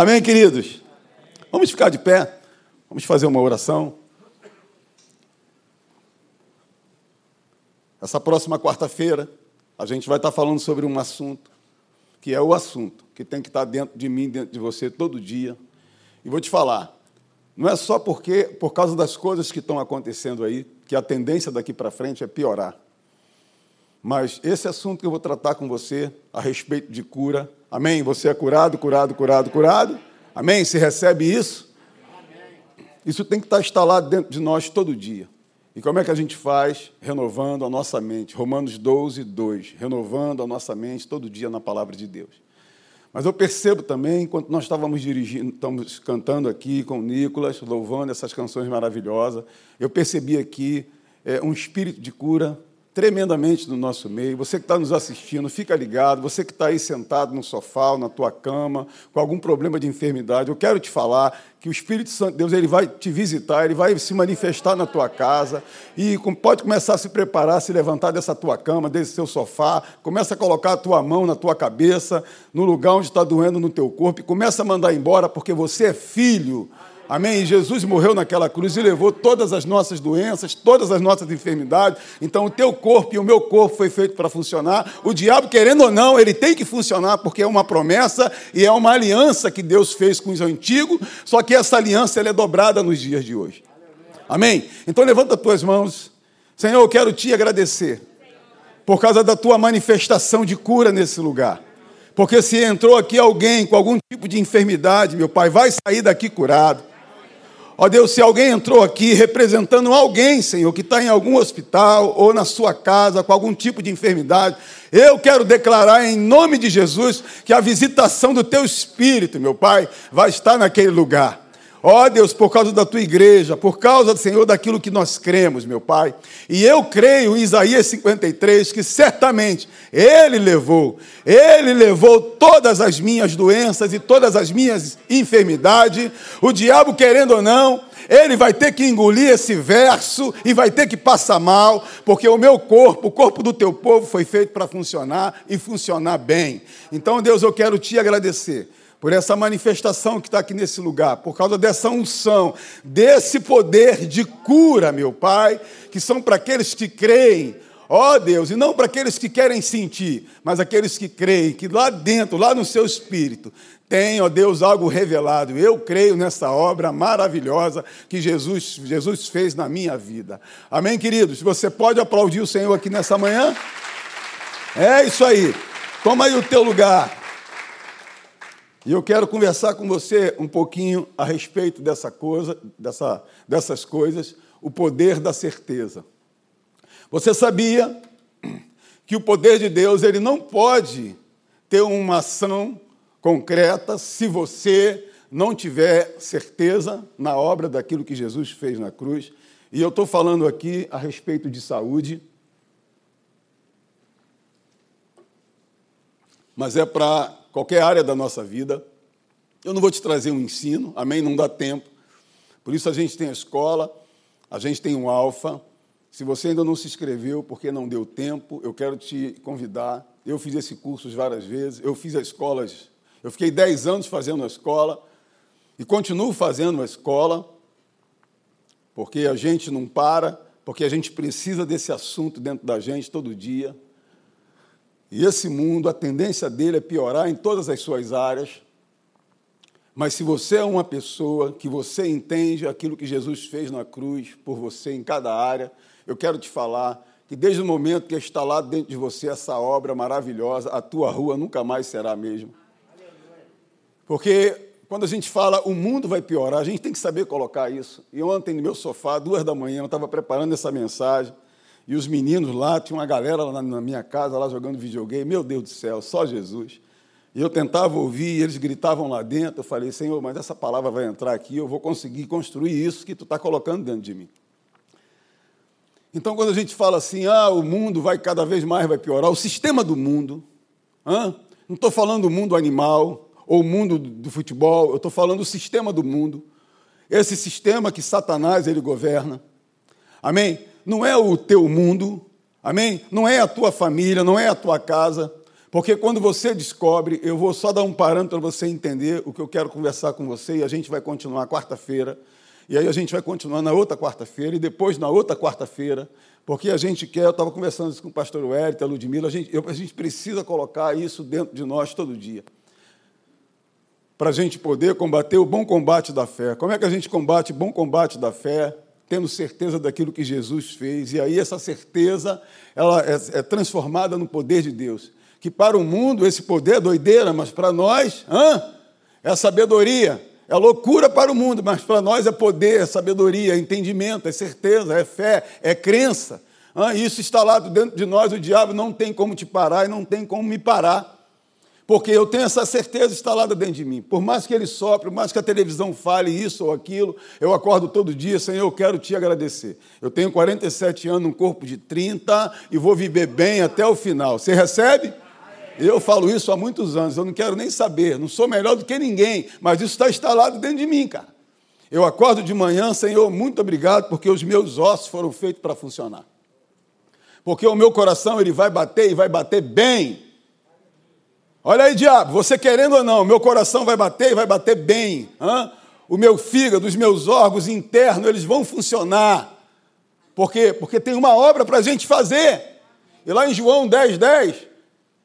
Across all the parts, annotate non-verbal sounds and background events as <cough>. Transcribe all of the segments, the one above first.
Amém, queridos? Vamos ficar de pé, vamos fazer uma oração. Essa próxima quarta-feira, a gente vai estar falando sobre um assunto, que é o assunto que tem que estar dentro de mim, dentro de você, todo dia. E vou te falar, não é só porque, por causa das coisas que estão acontecendo aí, que a tendência daqui para frente é piorar. Mas esse assunto que eu vou tratar com você a respeito de cura, amém? Você é curado, curado, curado, curado, amém? Você recebe isso? Isso tem que estar instalado dentro de nós todo dia. E como é que a gente faz? Renovando a nossa mente. Romanos 12, 2. Renovando a nossa mente todo dia na palavra de Deus. Mas eu percebo também, enquanto nós estávamos dirigindo, estamos cantando aqui com o Nicolas, louvando essas canções maravilhosas, eu percebi aqui é, um espírito de cura tremendamente no nosso meio. Você que está nos assistindo, fica ligado. Você que está aí sentado no sofá ou na tua cama, com algum problema de enfermidade, eu quero te falar que o Espírito Santo de Deus ele vai te visitar, ele vai se manifestar na tua casa e pode começar a se preparar, se levantar dessa tua cama, desse seu sofá, começa a colocar a tua mão na tua cabeça, no lugar onde está doendo no teu corpo e começa a mandar embora porque você é filho. Amém? Jesus morreu naquela cruz e levou todas as nossas doenças, todas as nossas enfermidades. Então, o teu corpo e o meu corpo foi feito para funcionar. O diabo, querendo ou não, ele tem que funcionar porque é uma promessa e é uma aliança que Deus fez com os antigos. Só que essa aliança ela é dobrada nos dias de hoje. Amém? Então, levanta as tuas mãos. Senhor, eu quero te agradecer por causa da tua manifestação de cura nesse lugar. Porque se entrou aqui alguém com algum tipo de enfermidade, meu Pai, vai sair daqui curado. Ó Deus, se alguém entrou aqui representando alguém, Senhor, que está em algum hospital ou na sua casa com algum tipo de enfermidade, eu quero declarar em nome de Jesus que a visitação do Teu Espírito, meu Pai, vai estar naquele lugar. Ó oh, Deus, por causa da tua igreja, por causa, Senhor, daquilo que nós cremos, meu Pai. E eu creio em Isaías 53 que certamente Ele levou, Ele levou todas as minhas doenças e todas as minhas enfermidades. O diabo, querendo ou não, ele vai ter que engolir esse verso e vai ter que passar mal, porque o meu corpo, o corpo do teu povo foi feito para funcionar e funcionar bem. Então, Deus, eu quero te agradecer por essa manifestação que está aqui nesse lugar, por causa dessa unção, desse poder de cura, meu Pai, que são para aqueles que creem, ó oh, Deus, e não para aqueles que querem sentir, mas aqueles que creem, que lá dentro, lá no seu espírito, tem, ó Deus, algo revelado. Eu creio nessa obra maravilhosa que Jesus, Jesus fez na minha vida. Amém, queridos? Você pode aplaudir o Senhor aqui nessa manhã? É isso aí. Toma aí o teu lugar. E eu quero conversar com você um pouquinho a respeito dessa coisa, dessa, dessas coisas, o poder da certeza. Você sabia que o poder de Deus ele não pode ter uma ação concreta se você não tiver certeza na obra daquilo que Jesus fez na cruz. E eu estou falando aqui a respeito de saúde, mas é para qualquer área da nossa vida. Eu não vou te trazer um ensino, amém? Não dá tempo. Por isso a gente tem a escola, a gente tem um alfa. Se você ainda não se inscreveu porque não deu tempo, eu quero te convidar. Eu fiz esse curso várias vezes, eu fiz as escolas, eu fiquei 10 anos fazendo a escola e continuo fazendo a escola, porque a gente não para, porque a gente precisa desse assunto dentro da gente todo dia. E esse mundo, a tendência dele é piorar em todas as suas áreas. Mas se você é uma pessoa que você entende aquilo que Jesus fez na cruz por você em cada área, eu quero te falar que desde o momento que está lá dentro de você essa obra maravilhosa, a tua rua nunca mais será a mesma. Porque quando a gente fala o mundo vai piorar, a gente tem que saber colocar isso. E ontem no meu sofá, duas da manhã, eu estava preparando essa mensagem. E os meninos lá, tinha uma galera lá na minha casa, lá jogando videogame. Meu Deus do céu, só Jesus. E eu tentava ouvir, e eles gritavam lá dentro. Eu falei, Senhor, mas essa palavra vai entrar aqui, eu vou conseguir construir isso que tu está colocando dentro de mim. Então, quando a gente fala assim, ah, o mundo vai cada vez mais vai piorar, o sistema do mundo, ah, não estou falando do mundo animal ou o mundo do futebol, eu estou falando do sistema do mundo, esse sistema que Satanás ele governa. Amém? Não é o teu mundo, amém? Não é a tua família, não é a tua casa, Porque quando você descobre, eu vou só dar um parâmetro para você entender o que eu quero conversar com você e a gente vai continuar quarta-feira. E aí a gente vai continuar na outra quarta-feira e depois na outra quarta-feira, porque a gente quer, eu estava conversando isso com o pastor Wellington, a Ludmilla, a gente, eu, a gente precisa colocar isso dentro de nós todo dia. Para a gente poder combater o bom combate da fé. Como é que a gente combate o bom combate da fé? Tendo certeza daquilo que Jesus fez. E aí essa certeza ela é, é transformada no poder de Deus. Que para o mundo esse poder é doideira, mas para nós hã? é sabedoria. É loucura para o mundo, mas para nós é poder, é sabedoria, é entendimento, é certeza, é fé, é crença. Ah, isso instalado dentro de nós, o diabo não tem como te parar e não tem como me parar. Porque eu tenho essa certeza instalada dentro de mim. Por mais que ele sopre, por mais que a televisão fale isso ou aquilo, eu acordo todo dia, Senhor, eu quero te agradecer. Eu tenho 47 anos, um corpo de 30 e vou viver bem até o final. Você recebe? Eu falo isso há muitos anos, eu não quero nem saber, não sou melhor do que ninguém, mas isso está instalado dentro de mim, cara. Eu acordo de manhã, Senhor, muito obrigado, porque os meus ossos foram feitos para funcionar. Porque o meu coração ele vai bater e vai bater bem. Olha aí, diabo, você querendo ou não, meu coração vai bater e vai bater bem. Hã? O meu fígado, os meus órgãos internos, eles vão funcionar. Por quê? Porque tem uma obra para a gente fazer. E lá em João 10, 10,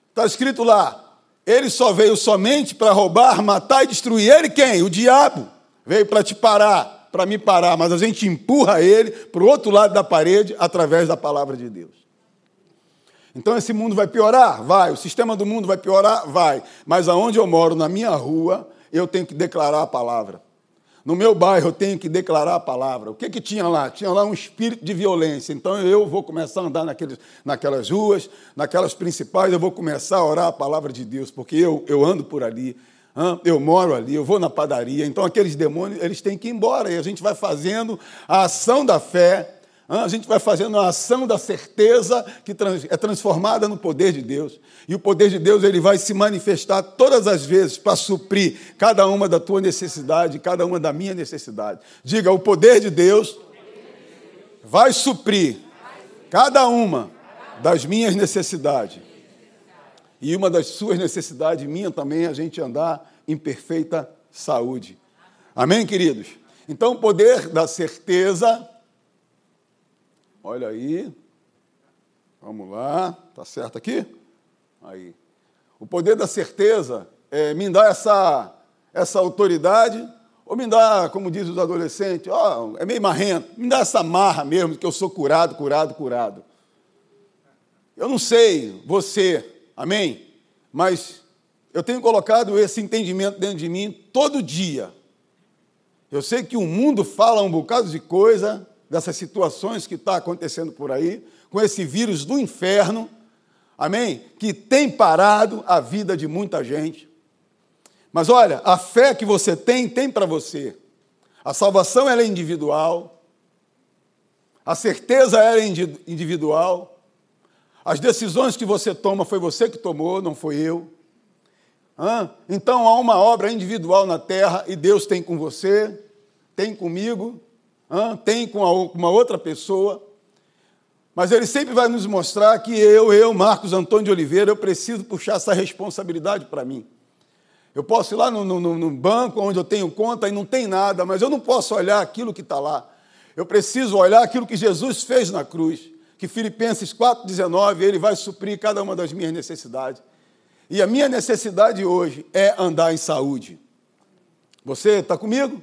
Está escrito lá: ele só veio somente para roubar, matar e destruir. Ele quem? O diabo. Veio para te parar, para me parar, mas a gente empurra ele para o outro lado da parede através da palavra de Deus. Então esse mundo vai piorar? Vai. O sistema do mundo vai piorar? Vai. Mas aonde eu moro, na minha rua, eu tenho que declarar a palavra. No meu bairro eu tenho que declarar a palavra. O que, que tinha lá? Tinha lá um espírito de violência. Então eu vou começar a andar naqueles, naquelas ruas, naquelas principais, eu vou começar a orar a palavra de Deus, porque eu, eu ando por ali, eu moro ali, eu vou na padaria. Então aqueles demônios eles têm que ir embora. E a gente vai fazendo a ação da fé a gente vai fazendo a ação da certeza que é transformada no poder de Deus. E o poder de Deus ele vai se manifestar todas as vezes para suprir cada uma da tua necessidade, cada uma da minha necessidade. Diga, o poder de Deus vai suprir cada uma das minhas necessidades. E uma das suas necessidades, minha também, é a gente andar em perfeita saúde. Amém, queridos? Então, o poder da certeza Olha aí. Vamos lá. Está certo aqui? Aí. O poder da certeza é, me dá essa, essa autoridade, ou me dá, como diz os adolescentes, ó, é meio marrento, me dá essa marra mesmo, que eu sou curado, curado, curado. Eu não sei você, amém? Mas eu tenho colocado esse entendimento dentro de mim todo dia. Eu sei que o mundo fala um bocado de coisa, dessas situações que está acontecendo por aí, com esse vírus do inferno, amém? Que tem parado a vida de muita gente. Mas olha, a fé que você tem, tem para você. A salvação ela é individual, a certeza ela é individual, as decisões que você toma foi você que tomou, não foi eu. Então há uma obra individual na terra e Deus tem com você, tem comigo, tem com uma outra pessoa, mas ele sempre vai nos mostrar que eu, eu, Marcos Antônio de Oliveira, eu preciso puxar essa responsabilidade para mim. Eu posso ir lá no, no, no, banco onde eu tenho conta e não tem nada, mas eu não posso olhar aquilo que está lá. Eu preciso olhar aquilo que Jesus fez na cruz, que Filipenses 4,19, ele vai suprir cada uma das minhas necessidades. E a minha necessidade hoje é andar em saúde. Você está comigo?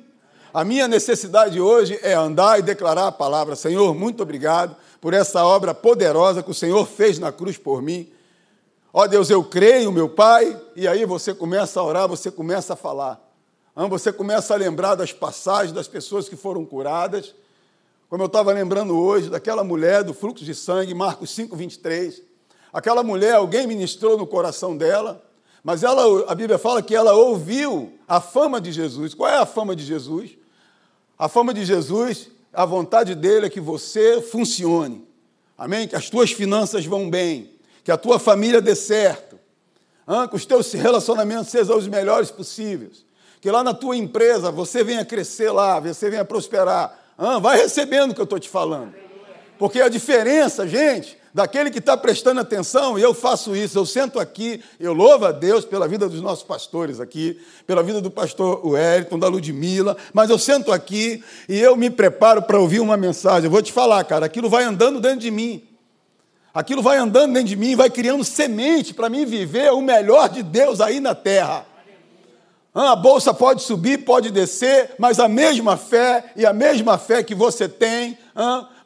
A minha necessidade hoje é andar e declarar a palavra: Senhor, muito obrigado por essa obra poderosa que o Senhor fez na cruz por mim. Ó Deus, eu creio, meu Pai, e aí você começa a orar, você começa a falar. Você começa a lembrar das passagens das pessoas que foram curadas. Como eu estava lembrando hoje, daquela mulher do fluxo de sangue, Marcos 5, 23. Aquela mulher, alguém ministrou no coração dela, mas ela, a Bíblia fala que ela ouviu a fama de Jesus. Qual é a fama de Jesus? A fama de Jesus, a vontade dele é que você funcione. Amém? Que as tuas finanças vão bem, que a tua família dê certo, que os teus relacionamentos sejam os melhores possíveis, que lá na tua empresa você venha crescer lá, você venha prosperar. vai recebendo o que eu estou te falando. Porque a diferença, gente, daquele que está prestando atenção, e eu faço isso, eu sento aqui, eu louvo a Deus pela vida dos nossos pastores aqui, pela vida do pastor Wellington, da Ludmilla, mas eu sento aqui e eu me preparo para ouvir uma mensagem. Eu vou te falar, cara, aquilo vai andando dentro de mim. Aquilo vai andando dentro de mim, vai criando semente para mim viver o melhor de Deus aí na terra. A bolsa pode subir, pode descer, mas a mesma fé e a mesma fé que você tem,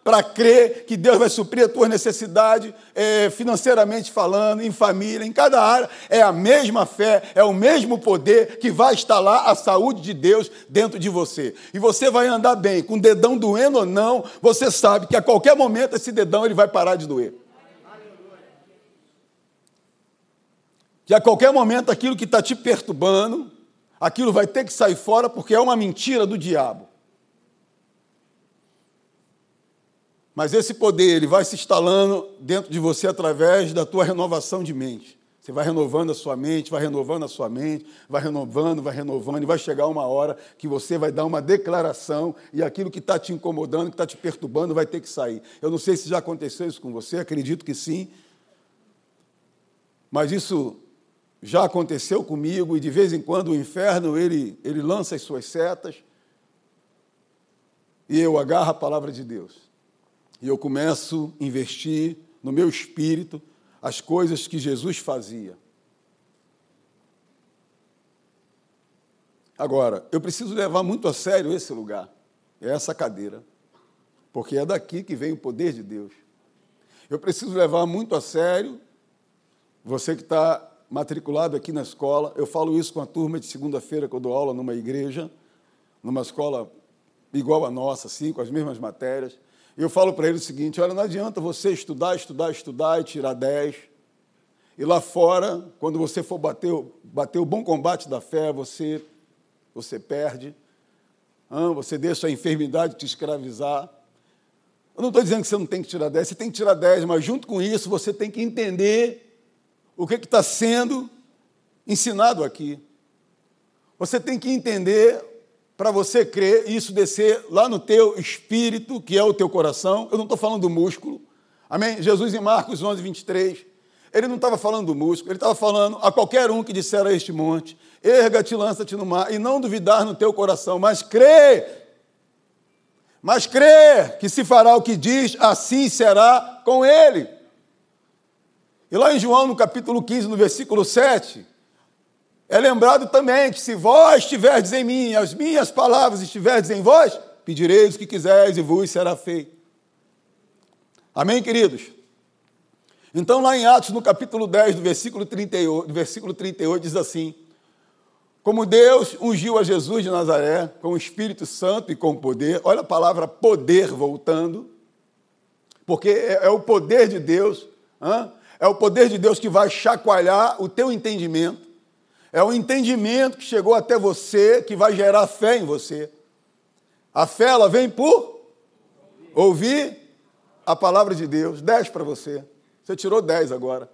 para crer que Deus vai suprir a tua necessidade, é, financeiramente falando, em família, em cada área, é a mesma fé, é o mesmo poder que vai instalar a saúde de Deus dentro de você. E você vai andar bem, com o dedão doendo ou não, você sabe que a qualquer momento esse dedão ele vai parar de doer. Que a qualquer momento aquilo que está te perturbando, aquilo vai ter que sair fora porque é uma mentira do diabo. Mas esse poder, ele vai se instalando dentro de você através da tua renovação de mente. Você vai renovando a sua mente, vai renovando a sua mente, vai renovando, vai renovando, e vai chegar uma hora que você vai dar uma declaração e aquilo que está te incomodando, que está te perturbando, vai ter que sair. Eu não sei se já aconteceu isso com você, acredito que sim. Mas isso já aconteceu comigo, e de vez em quando o inferno ele, ele lança as suas setas, e eu agarro a palavra de Deus e eu começo a investir no meu espírito as coisas que Jesus fazia. Agora, eu preciso levar muito a sério esse lugar, essa cadeira, porque é daqui que vem o poder de Deus. Eu preciso levar muito a sério você que está matriculado aqui na escola. Eu falo isso com a turma de segunda-feira, que eu dou aula numa igreja, numa escola igual a nossa, assim, com as mesmas matérias. Eu falo para ele o seguinte: olha, não adianta você estudar, estudar, estudar e tirar 10. E lá fora, quando você for bater, bater o bom combate da fé, você, você perde. Você deixa a enfermidade te escravizar. Eu não estou dizendo que você não tem que tirar 10, você tem que tirar 10, mas junto com isso você tem que entender o que está sendo ensinado aqui. Você tem que entender para você crer e isso descer lá no teu espírito, que é o teu coração. Eu não estou falando do músculo. Amém? Jesus em Marcos 11, 23, ele não estava falando do músculo, ele estava falando a qualquer um que disser a este monte, erga-te, lança-te no mar, e não duvidar no teu coração, mas crê. Mas crê que se fará o que diz, assim será com ele. E lá em João, no capítulo 15, no versículo 7, é lembrado também que se vós estiverdes em mim, as minhas palavras estiverdes em vós, pedireis o que quiseres e vos será feito. Amém, queridos? Então, lá em Atos, no capítulo 10, do versículo 38, do versículo 38 diz assim: Como Deus ungiu a Jesus de Nazaré com o Espírito Santo e com poder, olha a palavra poder voltando, porque é, é o poder de Deus, é o poder de Deus que vai chacoalhar o teu entendimento, é o entendimento que chegou até você que vai gerar fé em você. A fé, ela vem por ouvir a palavra de Deus. Dez para você. Você tirou dez agora.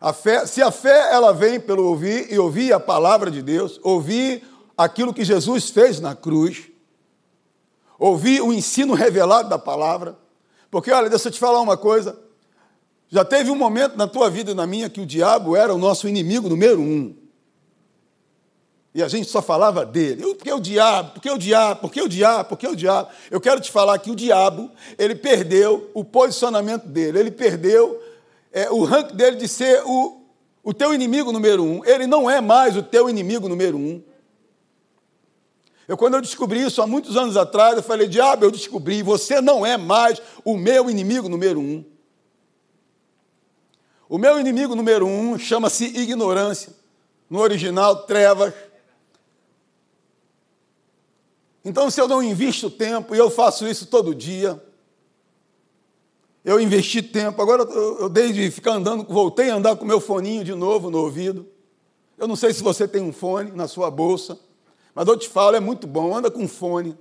A fé, se a fé ela vem pelo ouvir e ouvir a palavra de Deus, ouvir aquilo que Jesus fez na cruz, ouvir o ensino revelado da palavra, porque olha, deixa eu te falar uma coisa, já teve um momento na tua vida e na minha que o diabo era o nosso inimigo número um. E a gente só falava dele. Por que o diabo? Por que o diabo? Por que o diabo? Por que o diabo? Eu quero te falar que o diabo, ele perdeu o posicionamento dele, ele perdeu é, o rank dele de ser o, o teu inimigo número um. Ele não é mais o teu inimigo número um. Eu, quando eu descobri isso há muitos anos atrás, eu falei, diabo, eu descobri, você não é mais o meu inimigo número um. O meu inimigo número um chama-se ignorância. No original, trevas. Então, se eu não invisto tempo, e eu faço isso todo dia, eu investi tempo, agora eu, desde ficar andando, voltei a andar com meu foninho de novo no ouvido. Eu não sei se você tem um fone na sua bolsa, mas eu te falo, é muito bom, anda com fone.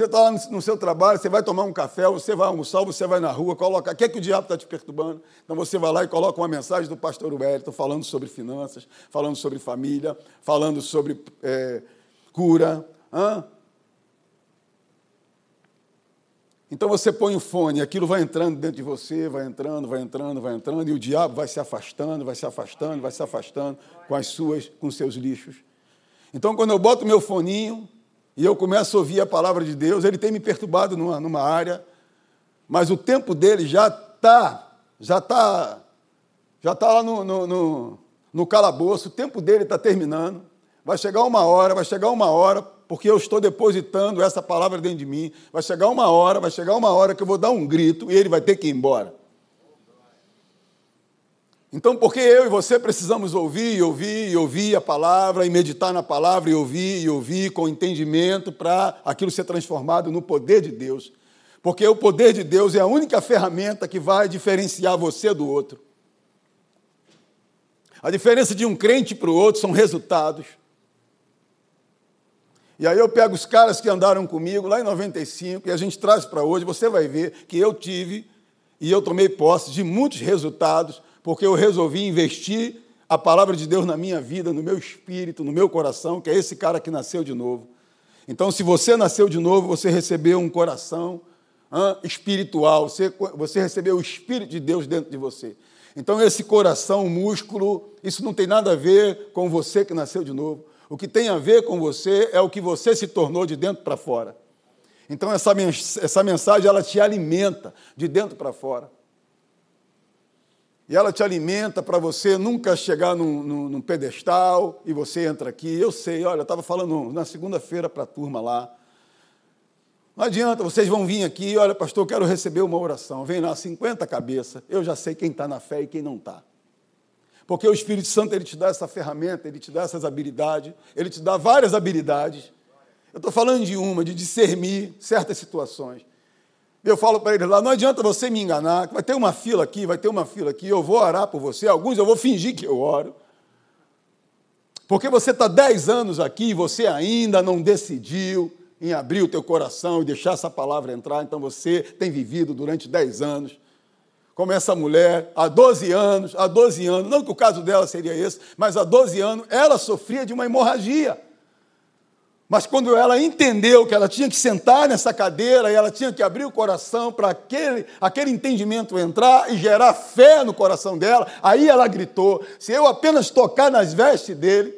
Você está lá no seu trabalho, você vai tomar um café, você vai almoçar, você vai na rua, coloca. O que é que o diabo está te perturbando? Então você vai lá e coloca uma mensagem do pastor Wellington falando sobre finanças, falando sobre família, falando sobre é, cura. Hã? Então você põe o fone, aquilo vai entrando dentro de você, vai entrando, vai entrando, vai entrando, e o diabo vai se afastando, vai se afastando, vai se afastando com as suas, com seus lixos. Então, quando eu boto meu foninho e eu começo a ouvir a palavra de Deus, ele tem me perturbado numa, numa área, mas o tempo dele já está, já está, já está lá no, no, no, no calabouço, o tempo dele está terminando. Vai chegar uma hora, vai chegar uma hora, porque eu estou depositando essa palavra dentro de mim. Vai chegar uma hora, vai chegar uma hora que eu vou dar um grito e ele vai ter que ir embora. Então, porque eu e você precisamos ouvir e ouvir e ouvir a palavra, e meditar na palavra, e ouvir e ouvir com entendimento para aquilo ser transformado no poder de Deus. Porque o poder de Deus é a única ferramenta que vai diferenciar você do outro. A diferença de um crente para o outro são resultados. E aí eu pego os caras que andaram comigo lá em 95 e a gente traz para hoje, você vai ver que eu tive e eu tomei posse de muitos resultados, porque eu resolvi investir a palavra de Deus na minha vida, no meu espírito, no meu coração, que é esse cara que nasceu de novo. Então, se você nasceu de novo, você recebeu um coração espiritual, você, você recebeu o Espírito de Deus dentro de você. Então, esse coração, músculo, isso não tem nada a ver com você que nasceu de novo. O que tem a ver com você é o que você se tornou de dentro para fora. Então essa mensagem ela te alimenta de dentro para fora. E ela te alimenta para você nunca chegar num, num, num, pedestal e você entra aqui. Eu sei, olha, eu estava falando na segunda-feira para a turma lá. Não adianta, vocês vão vir aqui, olha, pastor, eu quero receber uma oração. Vem lá, 50 cabeças, eu já sei quem está na fé e quem não está. Porque o Espírito Santo ele te dá essa ferramenta, ele te dá essas habilidades, ele te dá várias habilidades. Eu estou falando de uma, de discernir certas situações. Eu falo para ele lá, não adianta você me enganar, vai ter uma fila aqui, vai ter uma fila aqui, eu vou orar por você, alguns eu vou fingir que eu oro. Porque você está dez anos aqui e você ainda não decidiu em abrir o teu coração e deixar essa palavra entrar, então você tem vivido durante dez anos como essa mulher, há 12 anos, há 12 anos, não que o caso dela seria esse, mas há 12 anos ela sofria de uma hemorragia. Mas quando ela entendeu que ela tinha que sentar nessa cadeira e ela tinha que abrir o coração para aquele, aquele entendimento entrar e gerar fé no coração dela, aí ela gritou: se eu apenas tocar nas vestes dele,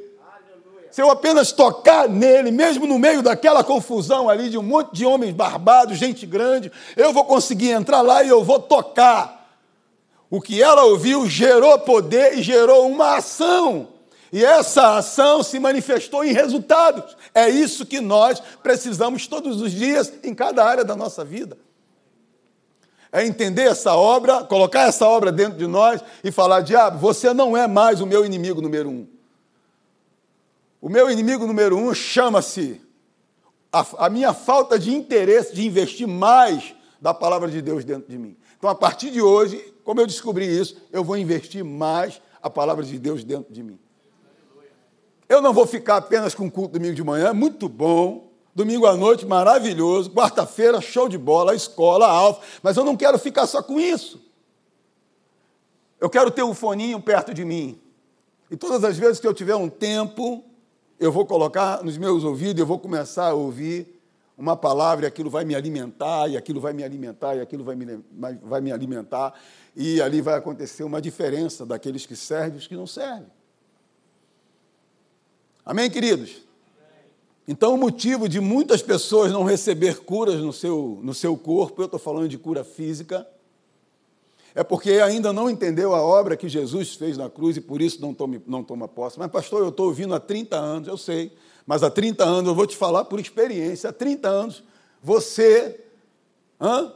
se eu apenas tocar nele, mesmo no meio daquela confusão ali de um monte de homens barbados, gente grande, eu vou conseguir entrar lá e eu vou tocar. O que ela ouviu gerou poder e gerou uma ação. E essa ação se manifestou em resultados. É isso que nós precisamos todos os dias em cada área da nossa vida. É entender essa obra, colocar essa obra dentro de nós e falar: diabo, você não é mais o meu inimigo número um. O meu inimigo número um chama-se a, a minha falta de interesse de investir mais da palavra de Deus dentro de mim. Então, a partir de hoje, como eu descobri isso, eu vou investir mais a palavra de Deus dentro de mim. Eu não vou ficar apenas com o culto domingo de manhã, muito bom. Domingo à noite, maravilhoso. Quarta-feira, show de bola, escola, alfa. Mas eu não quero ficar só com isso. Eu quero ter um foninho perto de mim. E todas as vezes que eu tiver um tempo, eu vou colocar nos meus ouvidos, eu vou começar a ouvir uma palavra e aquilo vai me alimentar, e aquilo vai me alimentar, e aquilo vai me, vai me alimentar, e ali vai acontecer uma diferença daqueles que servem e os que não servem. Amém, queridos? Então, o motivo de muitas pessoas não receber curas no seu, no seu corpo, eu estou falando de cura física, é porque ainda não entendeu a obra que Jesus fez na cruz e por isso não toma, não toma posse. Mas, pastor, eu estou ouvindo há 30 anos, eu sei. Mas há 30 anos, eu vou te falar por experiência, há 30 anos, você, hã?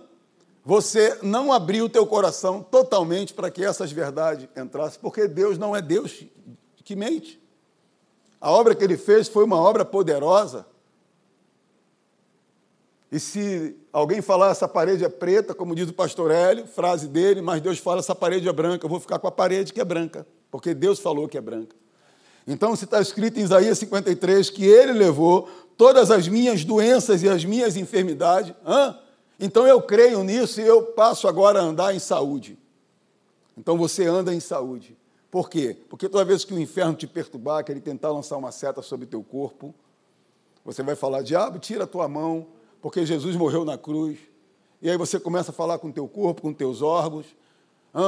você não abriu o teu coração totalmente para que essas verdades entrassem, porque Deus não é Deus que mente. A obra que ele fez foi uma obra poderosa. E se alguém falar essa parede é preta, como diz o pastor Hélio, frase dele, mas Deus fala essa parede é branca, eu vou ficar com a parede que é branca, porque Deus falou que é branca. Então, se está escrito em Isaías 53 que ele levou todas as minhas doenças e as minhas enfermidades, hã? então eu creio nisso e eu passo agora a andar em saúde. Então você anda em saúde. Por quê? Porque toda vez que o inferno te perturbar, que ele tentar lançar uma seta sobre teu corpo, você vai falar: diabo, tira a tua mão, porque Jesus morreu na cruz. e aí você começa a falar com teu corpo, com teus órgãos,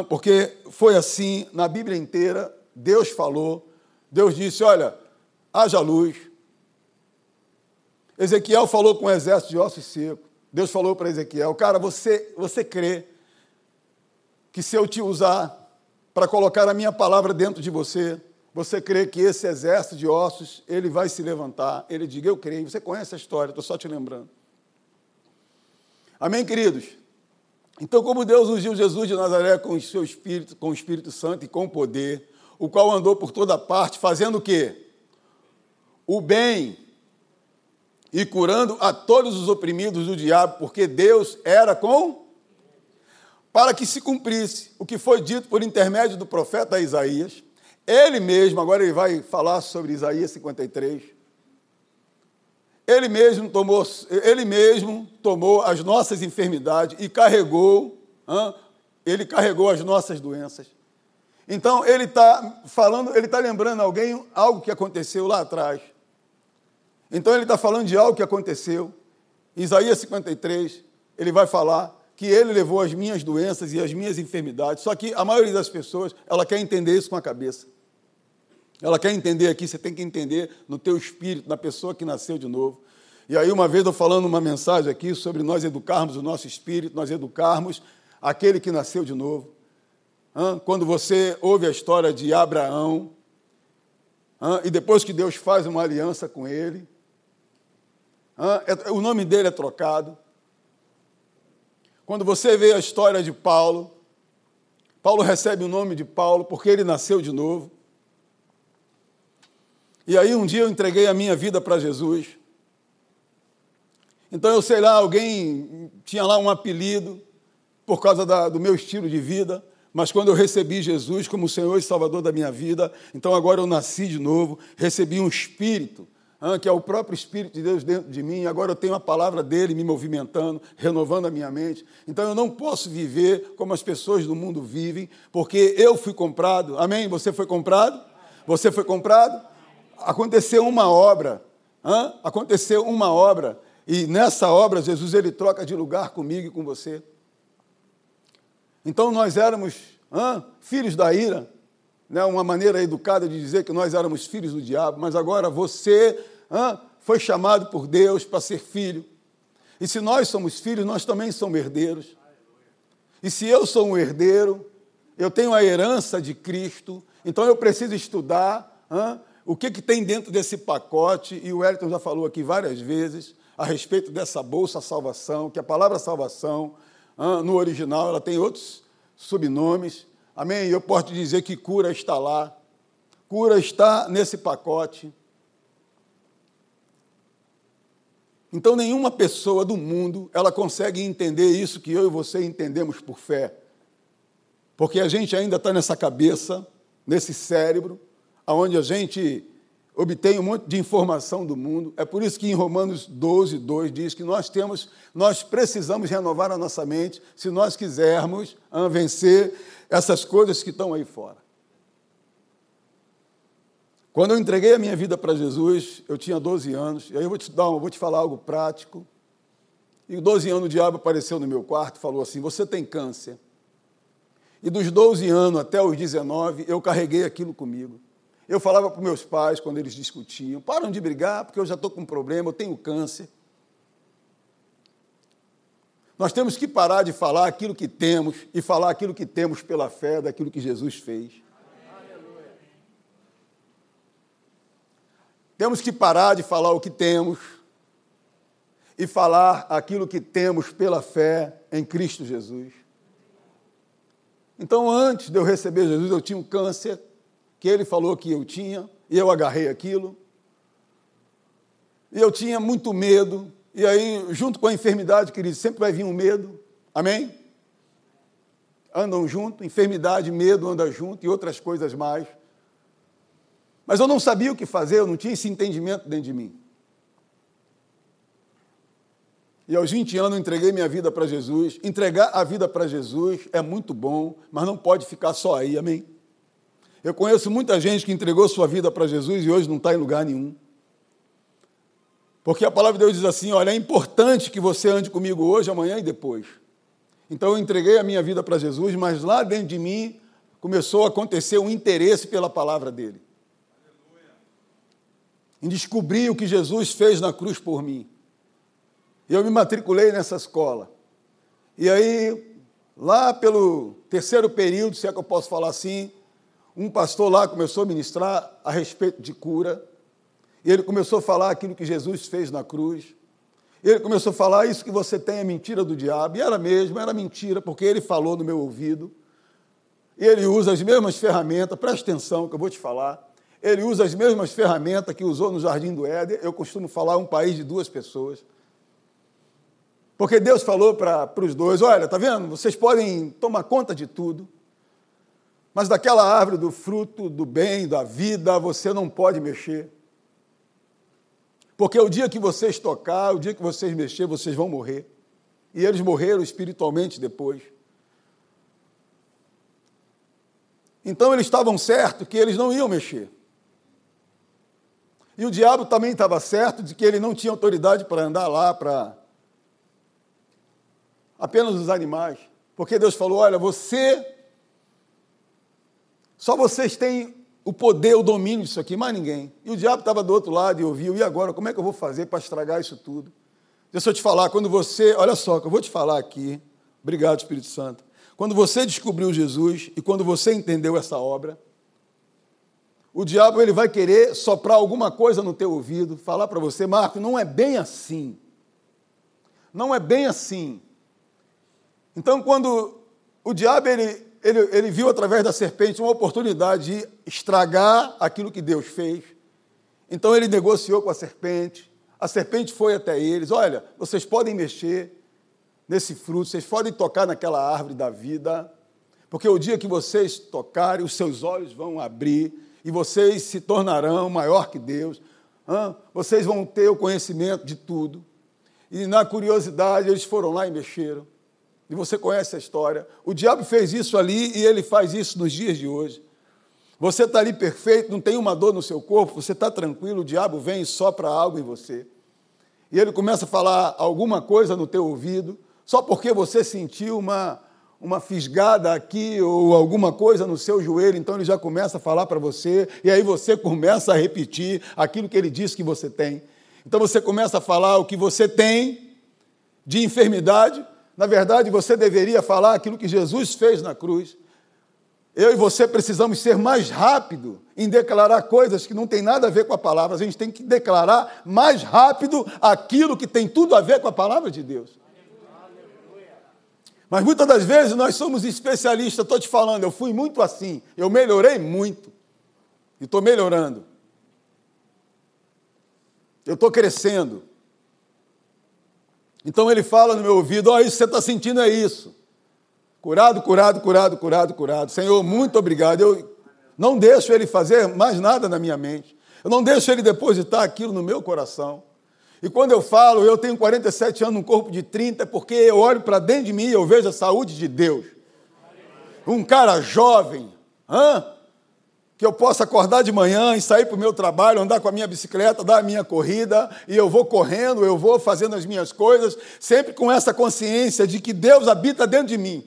porque foi assim na Bíblia inteira, Deus falou, Deus disse, olha, haja luz. Ezequiel falou com um exército de ossos secos. Deus falou para Ezequiel, cara, você, você crê que se eu te usar para colocar a minha palavra dentro de você, você crê que esse exército de ossos, ele vai se levantar? Ele diga, eu creio. Você conhece a história, estou só te lembrando. Amém, queridos? Então, como Deus ungiu Jesus de Nazaré com o seu Espírito, com o Espírito Santo e com o poder, o qual andou por toda parte, fazendo o quê? O bem e curando a todos os oprimidos do diabo, porque Deus era com para que se cumprisse o que foi dito por intermédio do profeta Isaías. Ele mesmo, agora ele vai falar sobre Isaías 53. Ele mesmo tomou, ele mesmo tomou as nossas enfermidades e carregou, hein? ele carregou as nossas doenças. Então ele está falando, ele está lembrando alguém algo que aconteceu lá atrás. Então ele está falando de algo que aconteceu. Isaías 53, ele vai falar que ele levou as minhas doenças e as minhas enfermidades. Só que a maioria das pessoas, ela quer entender isso com a cabeça. Ela quer entender aqui, você tem que entender no teu espírito, na pessoa que nasceu de novo. E aí, uma vez eu falando uma mensagem aqui sobre nós educarmos o nosso espírito, nós educarmos aquele que nasceu de novo. Quando você ouve a história de Abraão, e depois que Deus faz uma aliança com ele, é, o nome dele é trocado. Quando você vê a história de Paulo, Paulo recebe o nome de Paulo porque ele nasceu de novo. E aí um dia eu entreguei a minha vida para Jesus. Então eu sei lá, alguém tinha lá um apelido por causa da, do meu estilo de vida, mas quando eu recebi Jesus como Senhor e Salvador da minha vida, então agora eu nasci de novo, recebi um espírito que é o próprio Espírito de Deus dentro de mim, agora eu tenho a palavra dele me movimentando, renovando a minha mente. Então eu não posso viver como as pessoas do mundo vivem, porque eu fui comprado. Amém? Você foi comprado? Você foi comprado? Aconteceu uma obra. Aconteceu uma obra. E nessa obra, Jesus ele troca de lugar comigo e com você. Então nós éramos filhos da ira, né, uma maneira educada de dizer que nós éramos filhos do diabo, mas agora você foi chamado por Deus para ser filho. E se nós somos filhos, nós também somos herdeiros. E se eu sou um herdeiro, eu tenho a herança de Cristo, então eu preciso estudar o que, que tem dentro desse pacote, e o Wellington já falou aqui várias vezes a respeito dessa bolsa salvação, que a palavra salvação, no original, ela tem outros subnomes, Amém? Eu posso dizer que cura está lá. Cura está nesse pacote. Então nenhuma pessoa do mundo ela consegue entender isso que eu e você entendemos por fé. Porque a gente ainda está nessa cabeça, nesse cérebro, onde a gente obtém um monte de informação do mundo. É por isso que em Romanos 12, 2 diz que nós temos, nós precisamos renovar a nossa mente se nós quisermos ah, vencer essas coisas que estão aí fora. Quando eu entreguei a minha vida para Jesus, eu tinha 12 anos, e aí eu vou te dar, eu vou te falar algo prático. E 12 anos o diabo apareceu no meu quarto falou assim: Você tem câncer. E dos 12 anos até os 19, eu carreguei aquilo comigo. Eu falava para meus pais quando eles discutiam: param de brigar, porque eu já estou com um problema, eu tenho câncer. Nós temos que parar de falar aquilo que temos e falar aquilo que temos pela fé daquilo que Jesus fez. Temos que parar de falar o que temos e falar aquilo que temos pela fé em Cristo Jesus. Então, antes de eu receber Jesus, eu tinha um câncer que ele falou que eu tinha, e eu agarrei aquilo. E eu tinha muito medo, e aí, junto com a enfermidade, querido, sempre vai vir um medo. Amém? Andam junto, enfermidade, medo anda junto e outras coisas mais. Mas eu não sabia o que fazer, eu não tinha esse entendimento dentro de mim. E aos 20 anos eu entreguei minha vida para Jesus. Entregar a vida para Jesus é muito bom, mas não pode ficar só aí, amém? Eu conheço muita gente que entregou sua vida para Jesus e hoje não está em lugar nenhum. Porque a palavra de Deus diz assim: olha, é importante que você ande comigo hoje, amanhã e depois. Então eu entreguei a minha vida para Jesus, mas lá dentro de mim começou a acontecer um interesse pela palavra dele. Em descobrir o que Jesus fez na cruz por mim. E eu me matriculei nessa escola. E aí, lá pelo terceiro período, se é que eu posso falar assim, um pastor lá começou a ministrar a respeito de cura. E ele começou a falar aquilo que Jesus fez na cruz. Ele começou a falar: Isso que você tem é mentira do diabo. E era mesmo, era mentira, porque ele falou no meu ouvido. Ele usa as mesmas ferramentas, presta atenção que eu vou te falar. Ele usa as mesmas ferramentas que usou no Jardim do Éden. Eu costumo falar um país de duas pessoas. Porque Deus falou para os dois: olha, tá vendo? Vocês podem tomar conta de tudo, mas daquela árvore do fruto do bem, da vida, você não pode mexer. Porque o dia que vocês tocar, o dia que vocês mexer, vocês vão morrer. E eles morreram espiritualmente depois. Então eles estavam certos que eles não iam mexer. E o diabo também estava certo de que ele não tinha autoridade para andar lá, para apenas os animais. Porque Deus falou: olha, você, só vocês têm o poder, o domínio disso aqui, mais ninguém. E o diabo estava do outro lado e ouviu, e agora, como é que eu vou fazer para estragar isso tudo? Deixa eu te falar, quando você, olha só, que eu vou te falar aqui, obrigado, Espírito Santo. Quando você descobriu Jesus e quando você entendeu essa obra, o diabo ele vai querer soprar alguma coisa no teu ouvido, falar para você, Marco, não é bem assim. Não é bem assim. Então, quando o diabo ele ele, ele viu através da serpente uma oportunidade de estragar aquilo que Deus fez. Então ele negociou com a serpente. A serpente foi até eles: Olha, vocês podem mexer nesse fruto, vocês podem tocar naquela árvore da vida, porque o dia que vocês tocarem, os seus olhos vão abrir e vocês se tornarão maior que Deus. Vocês vão ter o conhecimento de tudo. E na curiosidade, eles foram lá e mexeram. E você conhece a história. O diabo fez isso ali e ele faz isso nos dias de hoje. Você está ali perfeito, não tem uma dor no seu corpo, você está tranquilo, o diabo vem e sopra algo em você. E ele começa a falar alguma coisa no teu ouvido, só porque você sentiu uma, uma fisgada aqui ou alguma coisa no seu joelho, então ele já começa a falar para você, e aí você <laughs> começa a repetir aquilo que ele disse que você tem. Então você começa a falar o que você tem de enfermidade, na verdade, você deveria falar aquilo que Jesus fez na cruz. Eu e você precisamos ser mais rápido em declarar coisas que não tem nada a ver com a palavra. A gente tem que declarar mais rápido aquilo que tem tudo a ver com a palavra de Deus. Mas muitas das vezes nós somos especialistas, estou te falando, eu fui muito assim, eu melhorei muito e estou melhorando. Eu estou crescendo. Então ele fala no meu ouvido: Ó, isso que você está sentindo é isso. Curado, curado, curado, curado, curado. Senhor, muito obrigado. Eu não deixo ele fazer mais nada na minha mente. Eu não deixo ele depositar aquilo no meu coração. E quando eu falo, eu tenho 47 anos, um corpo de 30, é porque eu olho para dentro de mim e eu vejo a saúde de Deus. Um cara jovem, hã? Que eu possa acordar de manhã e sair para o meu trabalho, andar com a minha bicicleta, dar a minha corrida, e eu vou correndo, eu vou fazendo as minhas coisas, sempre com essa consciência de que Deus habita dentro de mim,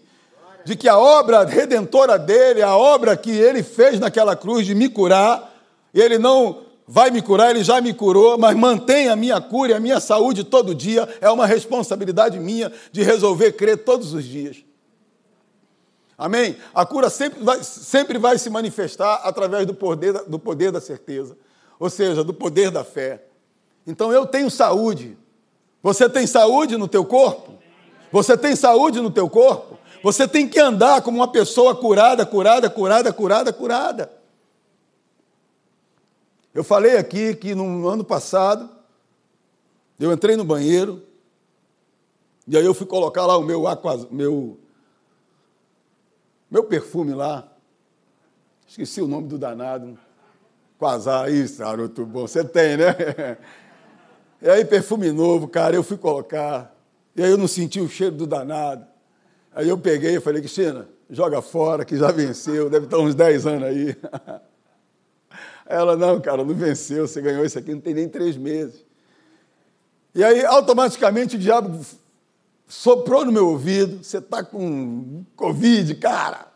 de que a obra redentora dele, a obra que ele fez naquela cruz de me curar, ele não vai me curar, ele já me curou, mas mantém a minha cura e a minha saúde todo dia, é uma responsabilidade minha de resolver crer todos os dias. Amém? A cura sempre vai, sempre vai se manifestar através do poder, do poder da certeza, ou seja, do poder da fé. Então eu tenho saúde. Você tem saúde no teu corpo? Você tem saúde no teu corpo? Você tem que andar como uma pessoa curada, curada, curada, curada, curada. Eu falei aqui que no ano passado, eu entrei no banheiro, e aí eu fui colocar lá o meu, aqua, meu meu perfume lá, esqueci o nome do danado. Quasar, isso, garoto bom, você tem, né? <laughs> E aí, perfume novo, cara, eu fui colocar. E aí eu não senti o cheiro do danado. Aí eu peguei e falei, Cristina, joga fora, que já venceu, deve estar uns 10 anos aí. <laughs> Ela, não, cara, não venceu, você ganhou isso aqui, não tem nem três meses. E aí, automaticamente, o diabo soprou no meu ouvido, você está com Covid, cara.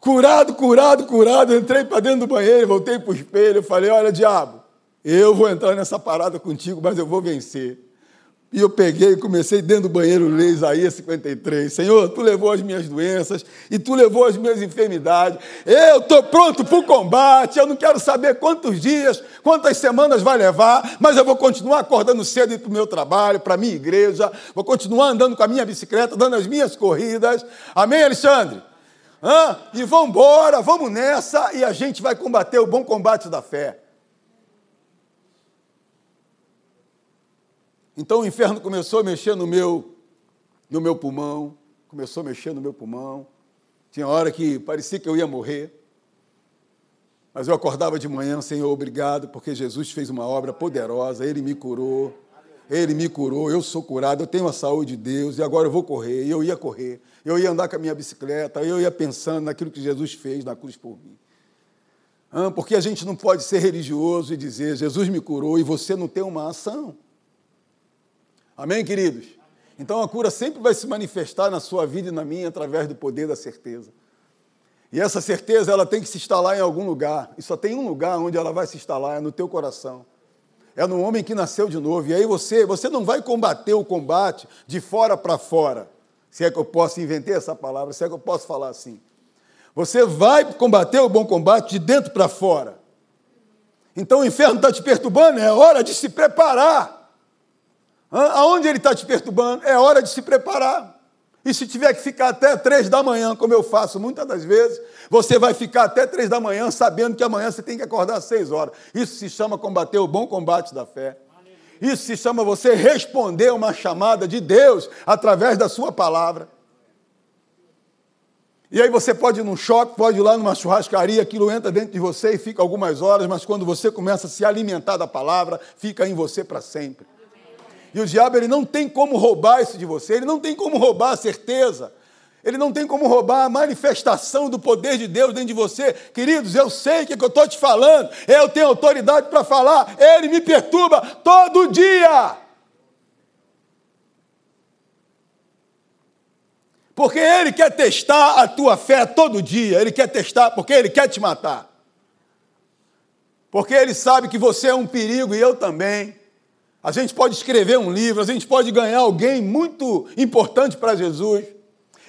Curado, curado, curado. Entrei para dentro do banheiro, voltei para o espelho, falei, olha, diabo, eu vou entrar nessa parada contigo, mas eu vou vencer. E eu peguei e comecei dentro do banheiro ler Isaías 53. Senhor, tu levou as minhas doenças e tu levou as minhas enfermidades. Eu estou pronto para o combate. Eu não quero saber quantos dias, quantas semanas vai levar, mas eu vou continuar acordando cedo para o meu trabalho, para a minha igreja. Vou continuar andando com a minha bicicleta, dando as minhas corridas. Amém, Alexandre? Hã? E vamos embora, vamos nessa e a gente vai combater o bom combate da fé. Então o inferno começou a mexer no meu, no meu pulmão, começou a mexer no meu pulmão. Tinha hora que parecia que eu ia morrer. Mas eu acordava de manhã, Senhor, obrigado, porque Jesus fez uma obra poderosa, Ele me curou, Ele me curou, eu sou curado, eu tenho a saúde de Deus, e agora eu vou correr, e eu ia correr, eu ia andar com a minha bicicleta, eu ia pensando naquilo que Jesus fez na cruz por mim. Porque a gente não pode ser religioso e dizer, Jesus me curou, e você não tem uma ação. Amém, queridos? Então a cura sempre vai se manifestar na sua vida e na minha através do poder da certeza. E essa certeza ela tem que se instalar em algum lugar. E só tem um lugar onde ela vai se instalar, é no teu coração. É no homem que nasceu de novo. E aí você, você não vai combater o combate de fora para fora. Se é que eu posso inventar essa palavra, se é que eu posso falar assim. Você vai combater o bom combate de dentro para fora. Então o inferno está te perturbando, é hora de se preparar. Aonde ele está te perturbando? É hora de se preparar. E se tiver que ficar até três da manhã, como eu faço muitas das vezes, você vai ficar até três da manhã sabendo que amanhã você tem que acordar às seis horas. Isso se chama combater o bom combate da fé. Isso se chama você responder uma chamada de Deus através da sua palavra. E aí você pode ir num choque, pode ir lá numa churrascaria, aquilo entra dentro de você e fica algumas horas, mas quando você começa a se alimentar da palavra, fica em você para sempre. E o diabo ele não tem como roubar isso de você, ele não tem como roubar a certeza. Ele não tem como roubar a manifestação do poder de Deus dentro de você. Queridos, eu sei o que, que eu estou te falando, eu tenho autoridade para falar, ele me perturba todo dia. Porque ele quer testar a tua fé todo dia, ele quer testar, porque ele quer te matar. Porque ele sabe que você é um perigo e eu também. A gente pode escrever um livro, a gente pode ganhar alguém muito importante para Jesus,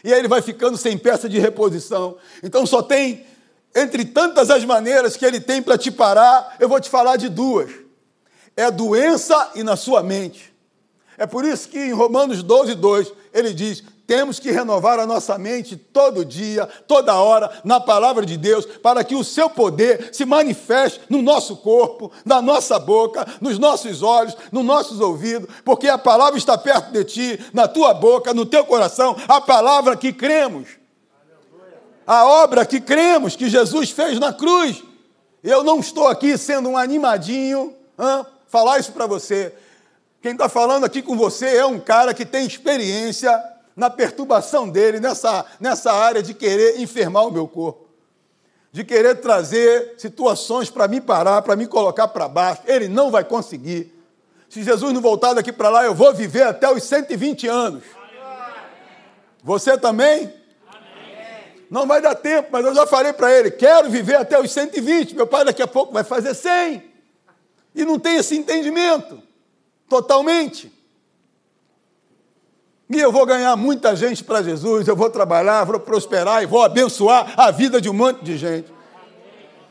e aí ele vai ficando sem peça de reposição. Então só tem, entre tantas as maneiras que ele tem para te parar, eu vou te falar de duas: é a doença e na sua mente. É por isso que em Romanos 12, 2, ele diz: temos que renovar a nossa mente todo dia, toda hora, na palavra de Deus, para que o seu poder se manifeste no nosso corpo, na nossa boca, nos nossos olhos, nos nossos ouvidos, porque a palavra está perto de ti, na tua boca, no teu coração, a palavra que cremos. A obra que cremos que Jesus fez na cruz. Eu não estou aqui sendo um animadinho, hein, falar isso para você. Quem está falando aqui com você é um cara que tem experiência na perturbação dele, nessa, nessa área de querer enfermar o meu corpo, de querer trazer situações para me parar, para me colocar para baixo. Ele não vai conseguir. Se Jesus não voltar daqui para lá, eu vou viver até os 120 anos. Você também? Não vai dar tempo, mas eu já falei para ele: quero viver até os 120. Meu pai daqui a pouco vai fazer 100. E não tem esse entendimento totalmente. E eu vou ganhar muita gente para Jesus, eu vou trabalhar, vou prosperar e vou abençoar a vida de um monte de gente.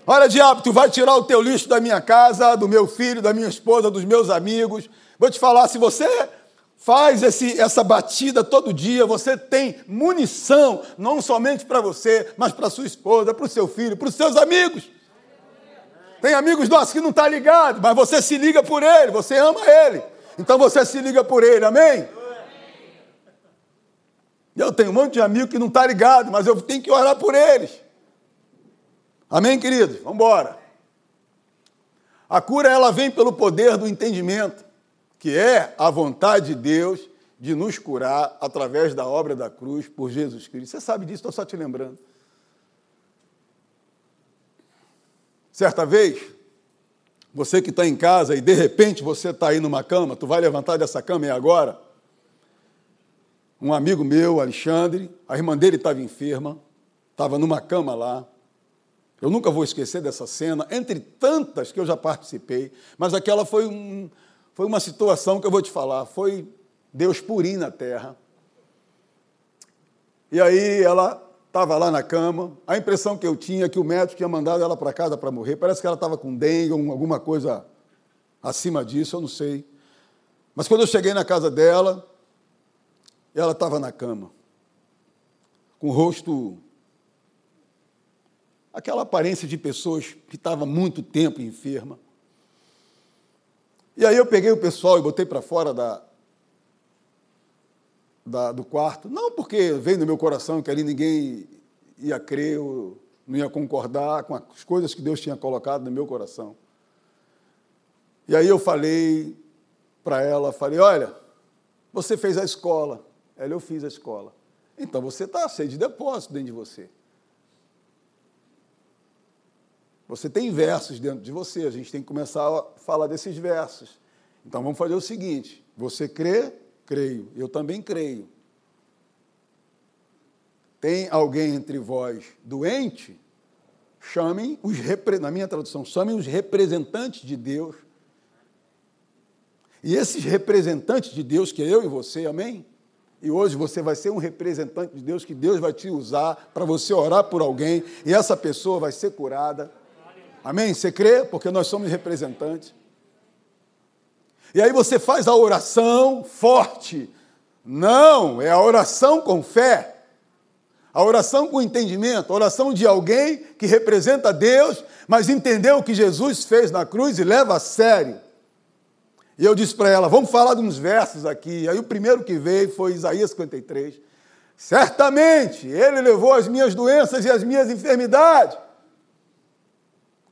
Olha, diabo, tu vai tirar o teu lixo da minha casa, do meu filho, da minha esposa, dos meus amigos. Vou te falar, se você faz esse, essa batida todo dia, você tem munição, não somente para você, mas para sua esposa, para o seu filho, para os seus amigos. Tem amigos nossos que não estão tá ligados, mas você se liga por ele, você ama ele. Então você se liga por ele, amém? Eu tenho um monte de amigo que não está ligado, mas eu tenho que orar por eles. Amém, queridos? Vamos embora. A cura ela vem pelo poder do entendimento, que é a vontade de Deus de nos curar através da obra da cruz por Jesus Cristo. Você sabe disso, estou só te lembrando. Certa vez, você que está em casa e de repente você está aí numa cama, tu vai levantar dessa cama e agora? Um amigo meu, Alexandre, a irmã dele estava enferma, estava numa cama lá. Eu nunca vou esquecer dessa cena, entre tantas que eu já participei, mas aquela foi, um, foi uma situação que eu vou te falar, foi Deus purinho na terra. E aí ela estava lá na cama, a impressão que eu tinha é que o médico tinha mandado ela para casa para morrer, parece que ela estava com dengue alguma coisa acima disso, eu não sei. Mas quando eu cheguei na casa dela, ela estava na cama, com o rosto. aquela aparência de pessoas que estava muito tempo enferma. E aí eu peguei o pessoal e botei para fora da, da, do quarto, não porque veio no meu coração que ali ninguém ia crer, ou não ia concordar com as coisas que Deus tinha colocado no meu coração. E aí eu falei para ela, falei, olha, você fez a escola. Ela, eu fiz a escola. Então você está cheio de depósito dentro de você. Você tem versos dentro de você, a gente tem que começar a falar desses versos. Então vamos fazer o seguinte: você crê, creio, eu também creio. Tem alguém entre vós doente? Chamem os, na minha tradução, chamem os representantes de Deus e esses representantes de Deus, que é eu e você, amém? E hoje você vai ser um representante de Deus, que Deus vai te usar para você orar por alguém, e essa pessoa vai ser curada. Amém? Você crê? Porque nós somos representantes. E aí você faz a oração forte. Não, é a oração com fé. A oração com entendimento, a oração de alguém que representa Deus, mas entendeu o que Jesus fez na cruz e leva a sério. E eu disse para ela: vamos falar de uns versos aqui. Aí o primeiro que veio foi Isaías 53. Certamente ele levou as minhas doenças e as minhas enfermidades.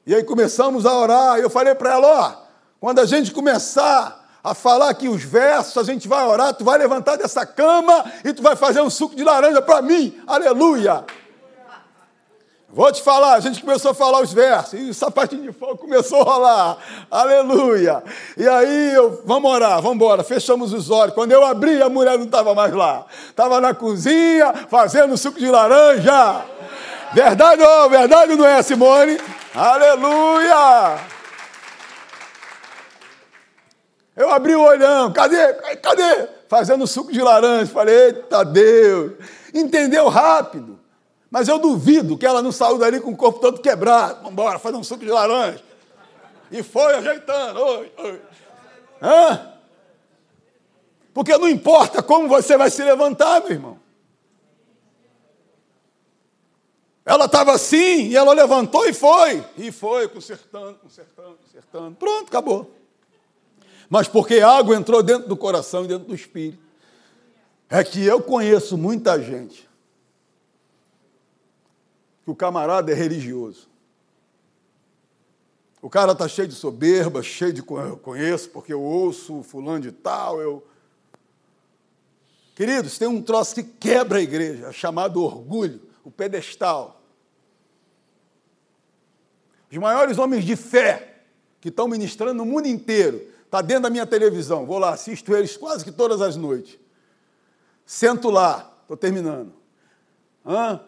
E aí começamos a orar. E eu falei para ela: ó, quando a gente começar a falar aqui os versos, a gente vai orar, tu vai levantar dessa cama e tu vai fazer um suco de laranja para mim. Aleluia! Vou te falar, a gente começou a falar os versos, e o sapatinho de fogo começou a rolar, aleluia. E aí, eu, vamos orar, vamos embora, fechamos os olhos. Quando eu abri, a mulher não estava mais lá, estava na cozinha, fazendo suco de laranja. Verdade ou verdade não é, Simone? Aleluia! Eu abri o olhão, cadê? Cadê? Fazendo suco de laranja. Falei, eita Deus! Entendeu rápido. Mas eu duvido que ela não saiu dali com o corpo todo quebrado. Vamos embora, fazer um suco de laranja. E foi ajeitando. Oi, oi. Hã? Porque não importa como você vai se levantar, meu irmão. Ela estava assim, e ela levantou e foi. E foi, consertando, consertando, consertando. Pronto, acabou. Mas porque água entrou dentro do coração e dentro do espírito. É que eu conheço muita gente que o camarada é religioso. O cara está cheio de soberba, cheio de eu conheço, porque eu ouço fulano de tal, eu. Queridos, tem um troço que quebra a igreja, chamado orgulho, o pedestal. Os maiores homens de fé que estão ministrando no mundo inteiro, está dentro da minha televisão, vou lá, assisto eles quase que todas as noites. Sento lá, estou terminando. Hã?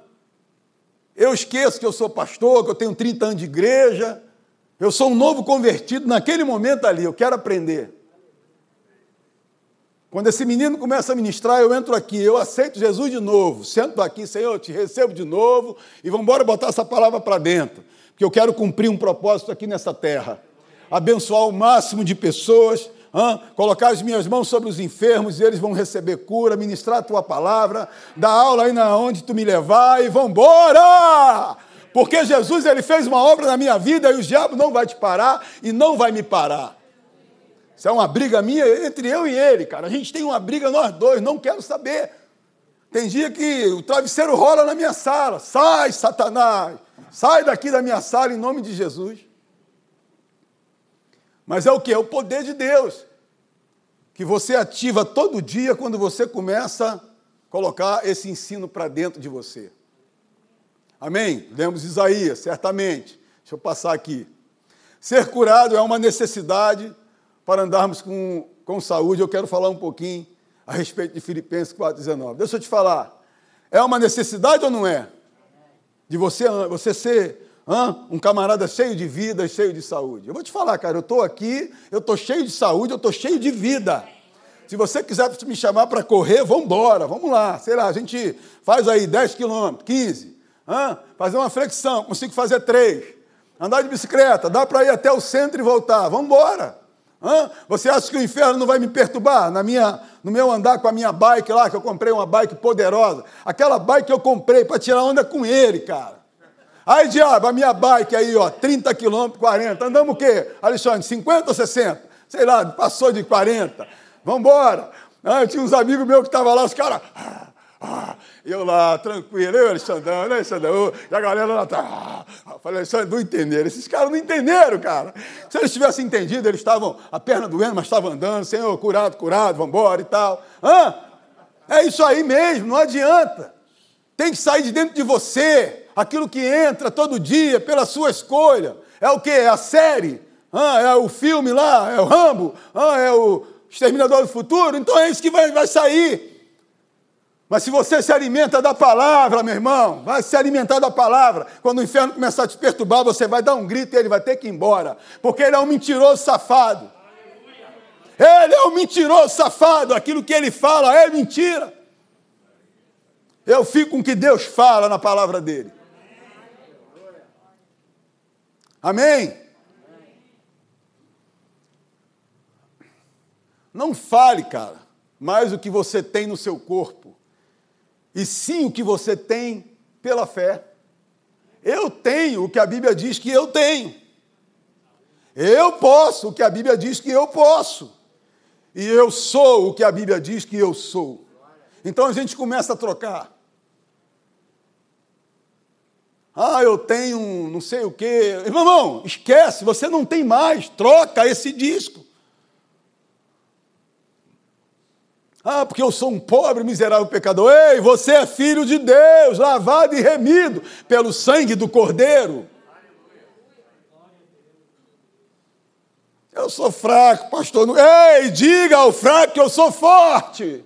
Eu esqueço que eu sou pastor, que eu tenho 30 anos de igreja. Eu sou um novo convertido naquele momento ali, eu quero aprender. Quando esse menino começa a ministrar, eu entro aqui, eu aceito Jesus de novo, sento aqui, Senhor, eu te recebo de novo e vamos embora botar essa palavra para dentro, porque eu quero cumprir um propósito aqui nessa terra. Abençoar o máximo de pessoas, Colocar as minhas mãos sobre os enfermos e eles vão receber cura, ministrar a tua palavra, dar aula aí na onde tu me levar e vão embora! Porque Jesus ele fez uma obra na minha vida e o diabo não vai te parar e não vai me parar. Isso é uma briga minha entre eu e ele, cara. A gente tem uma briga nós dois, não quero saber. Tem dia que o travesseiro rola na minha sala. Sai, Satanás! Sai daqui da minha sala em nome de Jesus. Mas é o que? É o poder de Deus. Que você ativa todo dia quando você começa a colocar esse ensino para dentro de você. Amém? Lemos Isaías, certamente. Deixa eu passar aqui. Ser curado é uma necessidade para andarmos com, com saúde. Eu quero falar um pouquinho a respeito de Filipenses 4,19. Deixa eu te falar. É uma necessidade ou não é? De você, você ser um camarada cheio de vida, cheio de saúde. Eu vou te falar, cara, eu estou aqui, eu estou cheio de saúde, eu estou cheio de vida. Se você quiser me chamar para correr, vamos embora, vamos lá. Sei lá, a gente faz aí 10 quilômetros, 15. Hã? Fazer uma flexão, consigo fazer três. Andar de bicicleta, dá para ir até o centro e voltar. Vamos embora. Hã? Você acha que o inferno não vai me perturbar na minha, no meu andar com a minha bike lá, que eu comprei uma bike poderosa? Aquela bike que eu comprei para tirar onda com ele, cara. Aí, diabo, a minha bike aí, ó, 30 quilômetros, 40. Andamos o quê, Alexandre? 50 ou 60? Sei lá, passou de 40. Vamos embora. Ah, tinha uns amigos meus que estavam lá, os caras. Ah, ah, eu lá, tranquilo, eu, Alexandrão, né, Alexandrão? E a galera lá tá. Ah, falei, Alexandre, não entenderam. Esses caras não entenderam, cara. Se eles tivessem entendido, eles estavam a perna doendo, mas estavam andando, Senhor, curado, curado, vamos embora e tal. Hã? É isso aí mesmo, não adianta. Tem que sair de dentro de você aquilo que entra todo dia pela sua escolha. É o que? É a série? Ah, é o filme lá? É o Rambo? Ah, é o Exterminador do Futuro? Então é isso que vai, vai sair. Mas se você se alimenta da palavra, meu irmão, vai se alimentar da palavra. Quando o inferno começar a te perturbar, você vai dar um grito e ele vai ter que ir embora. Porque ele é um mentiroso safado. Ele é um mentiroso safado. Aquilo que ele fala é mentira. Eu fico com o que Deus fala na palavra dele. Amém? Não fale, cara, mais o que você tem no seu corpo, e sim o que você tem pela fé. Eu tenho o que a Bíblia diz que eu tenho. Eu posso o que a Bíblia diz que eu posso. E eu sou o que a Bíblia diz que eu sou. Então a gente começa a trocar. Ah, eu tenho não sei o quê. Irmão, esquece, você não tem mais. Troca esse disco. Ah, porque eu sou um pobre, miserável pecador. Ei, você é filho de Deus, lavado e remido pelo sangue do Cordeiro. Eu sou fraco, pastor. Ei, diga ao fraco que eu sou forte.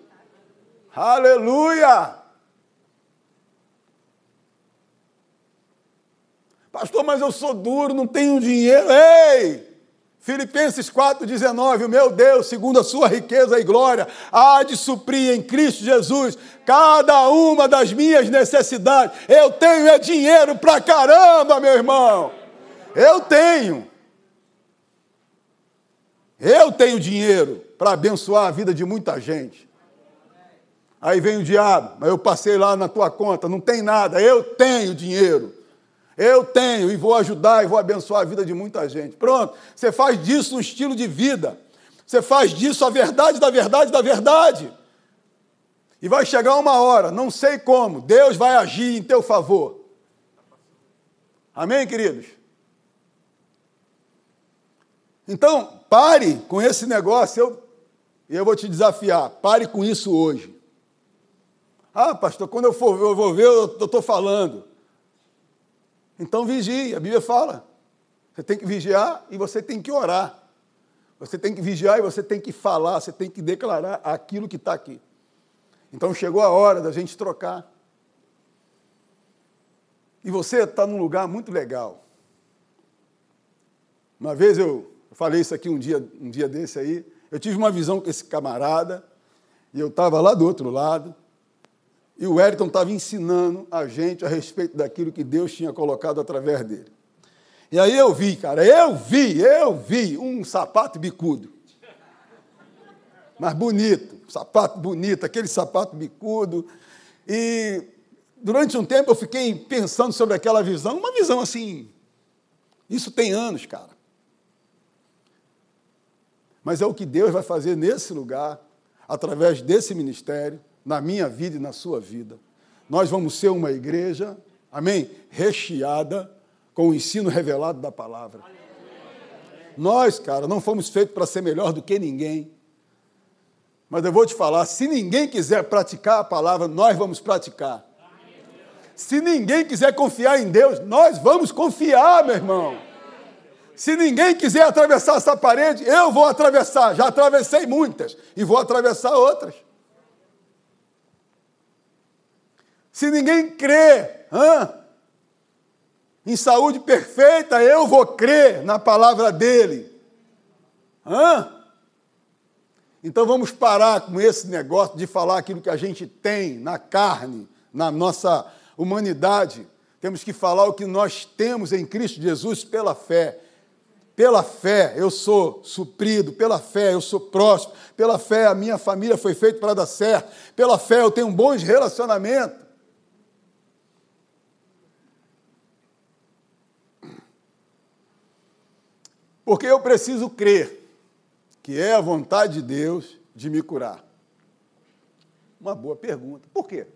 Aleluia. Pastor, mas eu sou duro, não tenho dinheiro. Ei! Filipenses 4,19, o meu Deus, segundo a sua riqueza e glória, há de suprir em Cristo Jesus cada uma das minhas necessidades. Eu tenho é dinheiro pra caramba, meu irmão. Eu tenho. Eu tenho dinheiro para abençoar a vida de muita gente. Aí vem o diabo, mas eu passei lá na tua conta, não tem nada, eu tenho dinheiro. Eu tenho e vou ajudar e vou abençoar a vida de muita gente. Pronto, você faz disso um estilo de vida. Você faz disso a verdade da verdade da verdade. E vai chegar uma hora, não sei como, Deus vai agir em teu favor. Amém, queridos? Então, pare com esse negócio, eu, eu vou te desafiar, pare com isso hoje. Ah, pastor, quando eu for eu vou ver, eu estou falando. Então vigie, a Bíblia fala. Você tem que vigiar e você tem que orar. Você tem que vigiar e você tem que falar, você tem que declarar aquilo que está aqui. Então chegou a hora da gente trocar. E você está num lugar muito legal. Uma vez eu falei isso aqui um dia, um dia desse aí. Eu tive uma visão com esse camarada, e eu estava lá do outro lado, e o Wellington estava ensinando a gente a respeito daquilo que Deus tinha colocado através dele. E aí eu vi, cara, eu vi, eu vi um sapato bicudo. Mas bonito, sapato bonito, aquele sapato bicudo. E durante um tempo eu fiquei pensando sobre aquela visão, uma visão assim. Isso tem anos, cara. Mas é o que Deus vai fazer nesse lugar, através desse ministério, na minha vida e na sua vida. Nós vamos ser uma igreja, amém? Recheada com o ensino revelado da palavra. Nós, cara, não fomos feitos para ser melhor do que ninguém. Mas eu vou te falar: se ninguém quiser praticar a palavra, nós vamos praticar. Se ninguém quiser confiar em Deus, nós vamos confiar, meu irmão. Se ninguém quiser atravessar essa parede, eu vou atravessar. Já atravessei muitas e vou atravessar outras. Se ninguém crê hã? em saúde perfeita, eu vou crer na palavra dele. Hã? Então vamos parar com esse negócio de falar aquilo que a gente tem na carne, na nossa humanidade. Temos que falar o que nós temos em Cristo Jesus pela fé. Pela fé eu sou suprido, pela fé eu sou próspero, pela fé a minha família foi feita para dar certo, pela fé eu tenho bons relacionamentos. Porque eu preciso crer que é a vontade de Deus de me curar. Uma boa pergunta. Por quê?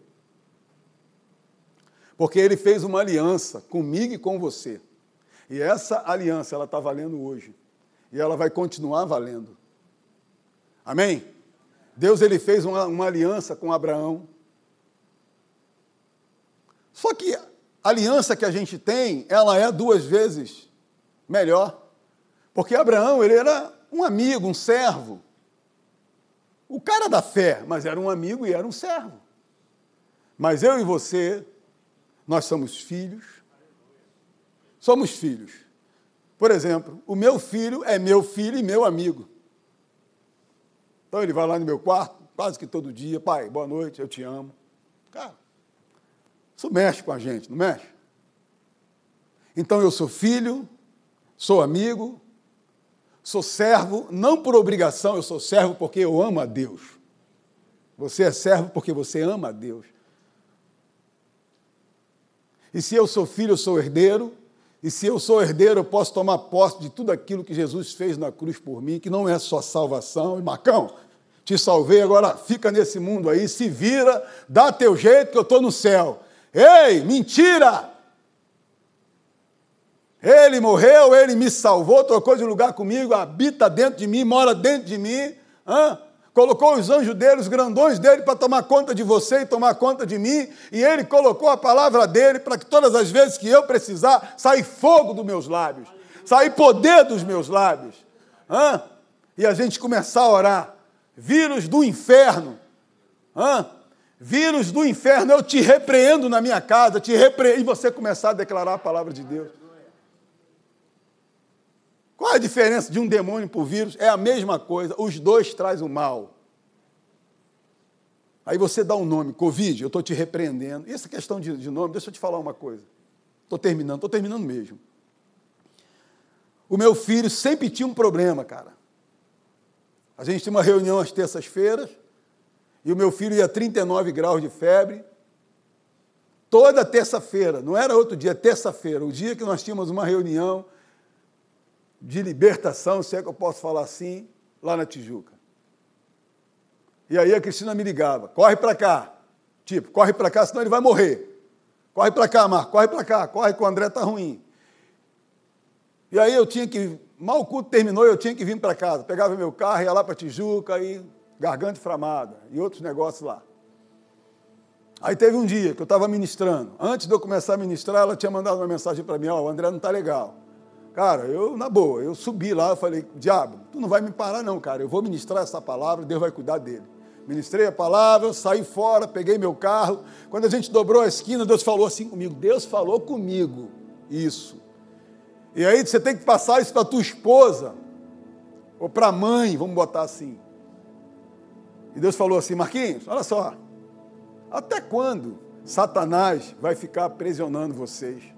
Porque ele fez uma aliança comigo e com você. E essa aliança, ela está valendo hoje. E ela vai continuar valendo. Amém? Deus ele fez uma, uma aliança com Abraão. Só que a aliança que a gente tem, ela é duas vezes melhor. Porque Abraão, ele era um amigo, um servo. O cara da fé, mas era um amigo e era um servo. Mas eu e você, nós somos filhos Somos filhos. Por exemplo, o meu filho é meu filho e meu amigo. Então ele vai lá no meu quarto, quase que todo dia, pai, boa noite, eu te amo. Cara, isso mexe com a gente, não mexe? Então eu sou filho, sou amigo, sou servo, não por obrigação, eu sou servo porque eu amo a Deus. Você é servo porque você ama a Deus. E se eu sou filho, eu sou herdeiro, e se eu sou herdeiro, eu posso tomar posse de tudo aquilo que Jesus fez na cruz por mim, que não é só salvação. E Macão, te salvei, agora fica nesse mundo aí, se vira, dá teu jeito que eu estou no céu. Ei, mentira! Ele morreu, ele me salvou, trocou de lugar comigo, habita dentro de mim, mora dentro de mim. Hã? colocou os anjos dele, os grandões dele, para tomar conta de você e tomar conta de mim, e ele colocou a palavra dele para que todas as vezes que eu precisar, sair fogo dos meus lábios, sair poder dos meus lábios. Hã? E a gente começar a orar. Vírus do inferno. Hã? Vírus do inferno, eu te repreendo na minha casa, te e você começar a declarar a palavra de Deus. Qual a diferença de um demônio para o vírus? É a mesma coisa, os dois trazem o mal. Aí você dá um nome, Covid, eu estou te repreendendo. E essa questão de, de nome, deixa eu te falar uma coisa. Estou terminando, estou terminando mesmo. O meu filho sempre tinha um problema, cara. A gente tinha uma reunião às terças-feiras, e o meu filho ia a 39 graus de febre. Toda terça-feira, não era outro dia, terça-feira, o dia que nós tínhamos uma reunião, de libertação, se é que eu posso falar assim, lá na Tijuca. E aí a Cristina me ligava, corre para cá. Tipo, corre para cá, senão ele vai morrer. Corre para cá, Marco, corre para cá, corre que o André está ruim. E aí eu tinha que, mal o culto terminou, eu tinha que vir para casa. Pegava meu carro, ia lá para Tijuca, e garganta inflamada, e outros negócios lá. Aí teve um dia que eu estava ministrando. Antes de eu começar a ministrar, ela tinha mandado uma mensagem para mim: Ó, oh, o André não está legal. Cara, eu, na boa, eu subi lá, eu falei, diabo, tu não vai me parar não, cara, eu vou ministrar essa palavra, Deus vai cuidar dele. Ministrei a palavra, saí fora, peguei meu carro. Quando a gente dobrou a esquina, Deus falou assim comigo. Deus falou comigo isso. E aí você tem que passar isso para tua esposa, ou para a mãe, vamos botar assim. E Deus falou assim: Marquinhos, olha só, até quando Satanás vai ficar aprisionando vocês?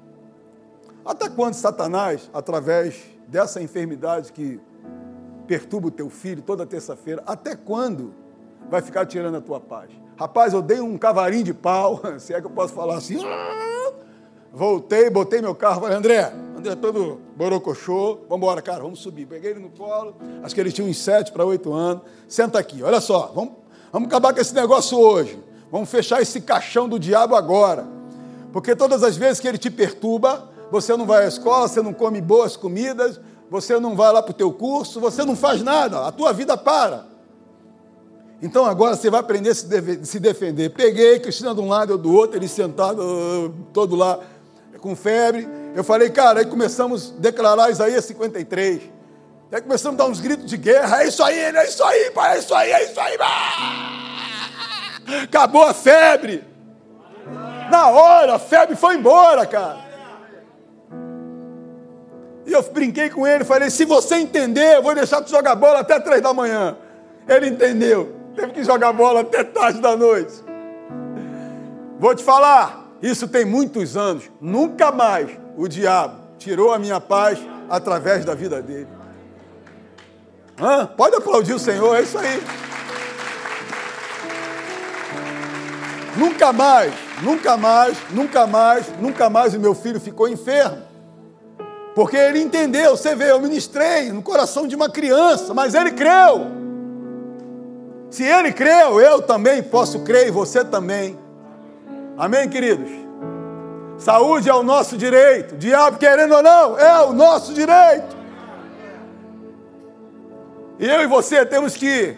Até quando Satanás, através dessa enfermidade que perturba o teu filho toda terça-feira, até quando vai ficar tirando a tua paz? Rapaz, eu dei um cavarinho de pau, <laughs> se é que eu posso falar assim. Voltei, botei meu carro, falei, André, André todo borocochô, vamos cara, vamos subir. Peguei ele no colo, acho que ele tinha uns sete para oito anos. Senta aqui, olha só, vamos, vamos acabar com esse negócio hoje. Vamos fechar esse caixão do diabo agora. Porque todas as vezes que ele te perturba, você não vai à escola, você não come boas comidas, você não vai lá para o teu curso, você não faz nada, a tua vida para. Então agora você vai aprender a se defender. Peguei Cristina de um lado, eu do outro, ele sentado todo lá com febre. Eu falei, cara, aí começamos a declarar Isaías 53. Aí começamos a dar uns gritos de guerra. É isso aí, é isso aí, pai, é isso aí, é isso aí. Acabou a febre. Na hora, a febre foi embora, cara. E eu brinquei com ele, falei: se você entender, eu vou deixar tu jogar bola até três da manhã. Ele entendeu. Teve que jogar bola até tarde da noite. Vou te falar, isso tem muitos anos. Nunca mais o diabo tirou a minha paz através da vida dele. Hã? Pode aplaudir o Senhor, é isso aí. Nunca mais, nunca mais, nunca mais, nunca mais o meu filho ficou enfermo. Porque ele entendeu, você vê, eu ministrei no coração de uma criança, mas ele creu. Se ele creu, eu também posso crer e você também. Amém, queridos? Saúde é o nosso direito, diabo querendo ou não, é o nosso direito. E eu e você temos que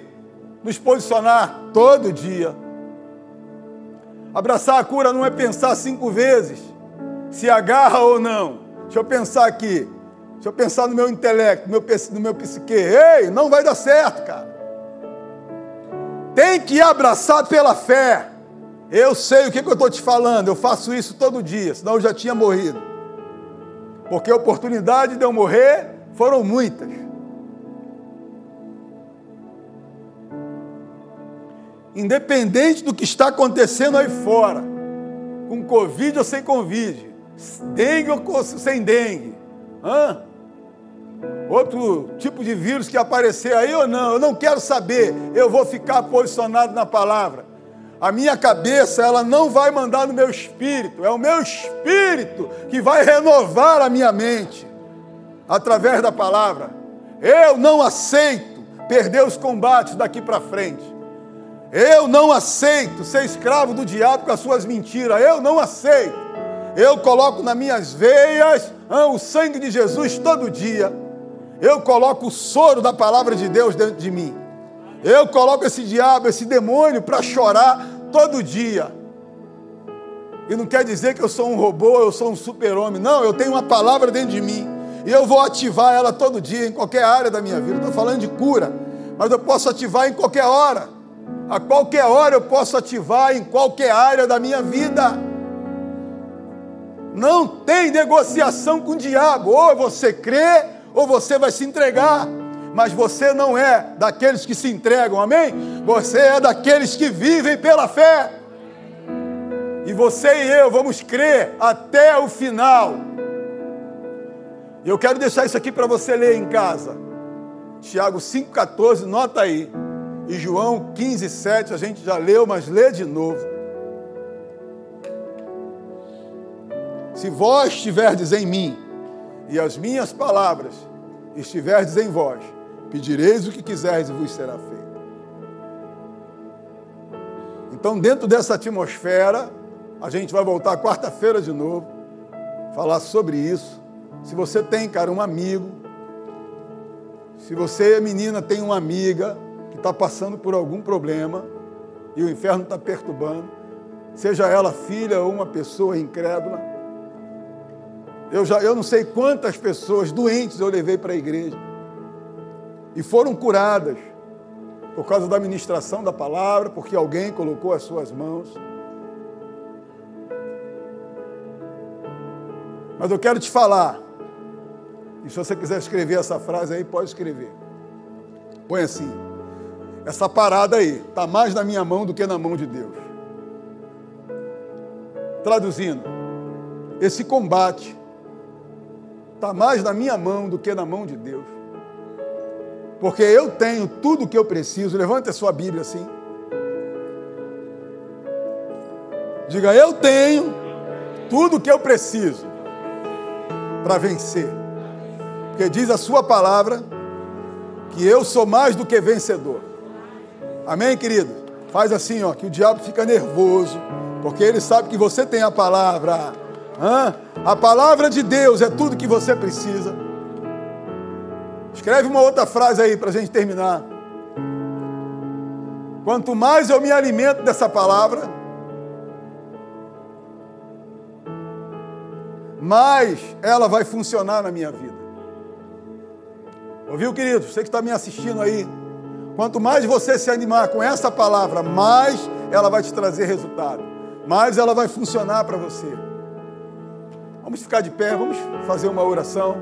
nos posicionar todo dia. Abraçar a cura não é pensar cinco vezes se agarra ou não. Deixa eu pensar aqui. Deixa eu pensar no meu intelecto, no meu, no meu psique. Ei, não vai dar certo, cara. Tem que abraçar pela fé. Eu sei o que, que eu estou te falando, eu faço isso todo dia, senão eu já tinha morrido. Porque a oportunidade de eu morrer foram muitas. Independente do que está acontecendo aí fora, com Covid ou sem Covid, dengue ou sem dengue, Hã? outro tipo de vírus que aparecer aí ou não, eu não quero saber, eu vou ficar posicionado na palavra. A minha cabeça, ela não vai mandar no meu espírito, é o meu espírito que vai renovar a minha mente através da palavra. Eu não aceito perder os combates daqui para frente. Eu não aceito ser escravo do diabo com as suas mentiras. Eu não aceito. Eu coloco nas minhas veias ah, o sangue de Jesus todo dia. Eu coloco o soro da palavra de Deus dentro de mim. Eu coloco esse diabo, esse demônio para chorar todo dia. E não quer dizer que eu sou um robô, eu sou um super-homem. Não, eu tenho uma palavra dentro de mim. E eu vou ativar ela todo dia, em qualquer área da minha vida. Estou falando de cura, mas eu posso ativar em qualquer hora. A qualquer hora eu posso ativar em qualquer área da minha vida. Não tem negociação com o diabo. Ou você crê, ou você vai se entregar. Mas você não é daqueles que se entregam, amém? Você é daqueles que vivem pela fé. E você e eu vamos crer até o final. Eu quero deixar isso aqui para você ler em casa. Tiago 5,14, nota aí. E João 15, 7, a gente já leu, mas lê de novo. Se vós estiverdes em mim, e as minhas palavras estiverdes em vós, pedireis o que quiserdes e vos será feito. Então, dentro dessa atmosfera, a gente vai voltar quarta-feira de novo, falar sobre isso. Se você tem, cara, um amigo, se você, menina, tem uma amiga, que está passando por algum problema e o inferno está perturbando, seja ela filha ou uma pessoa incrédula. Eu, já, eu não sei quantas pessoas doentes eu levei para a igreja e foram curadas por causa da ministração da palavra, porque alguém colocou as suas mãos. Mas eu quero te falar, e se você quiser escrever essa frase aí, pode escrever. Põe assim: essa parada aí está mais na minha mão do que na mão de Deus. Traduzindo, esse combate está mais na minha mão do que na mão de Deus. Porque eu tenho tudo o que eu preciso. Levante a sua Bíblia assim. Diga, eu tenho tudo o que eu preciso para vencer. Porque diz a sua palavra que eu sou mais do que vencedor. Amém, querido? Faz assim, ó, que o diabo fica nervoso, porque ele sabe que você tem a palavra. Hã? A palavra de Deus é tudo que você precisa. Escreve uma outra frase aí para a gente terminar. Quanto mais eu me alimento dessa palavra, mais ela vai funcionar na minha vida. Ouviu, querido? Você que está me assistindo aí, Quanto mais você se animar com essa palavra, mais ela vai te trazer resultado. mas ela vai funcionar para você. Vamos ficar de pé, vamos fazer uma oração.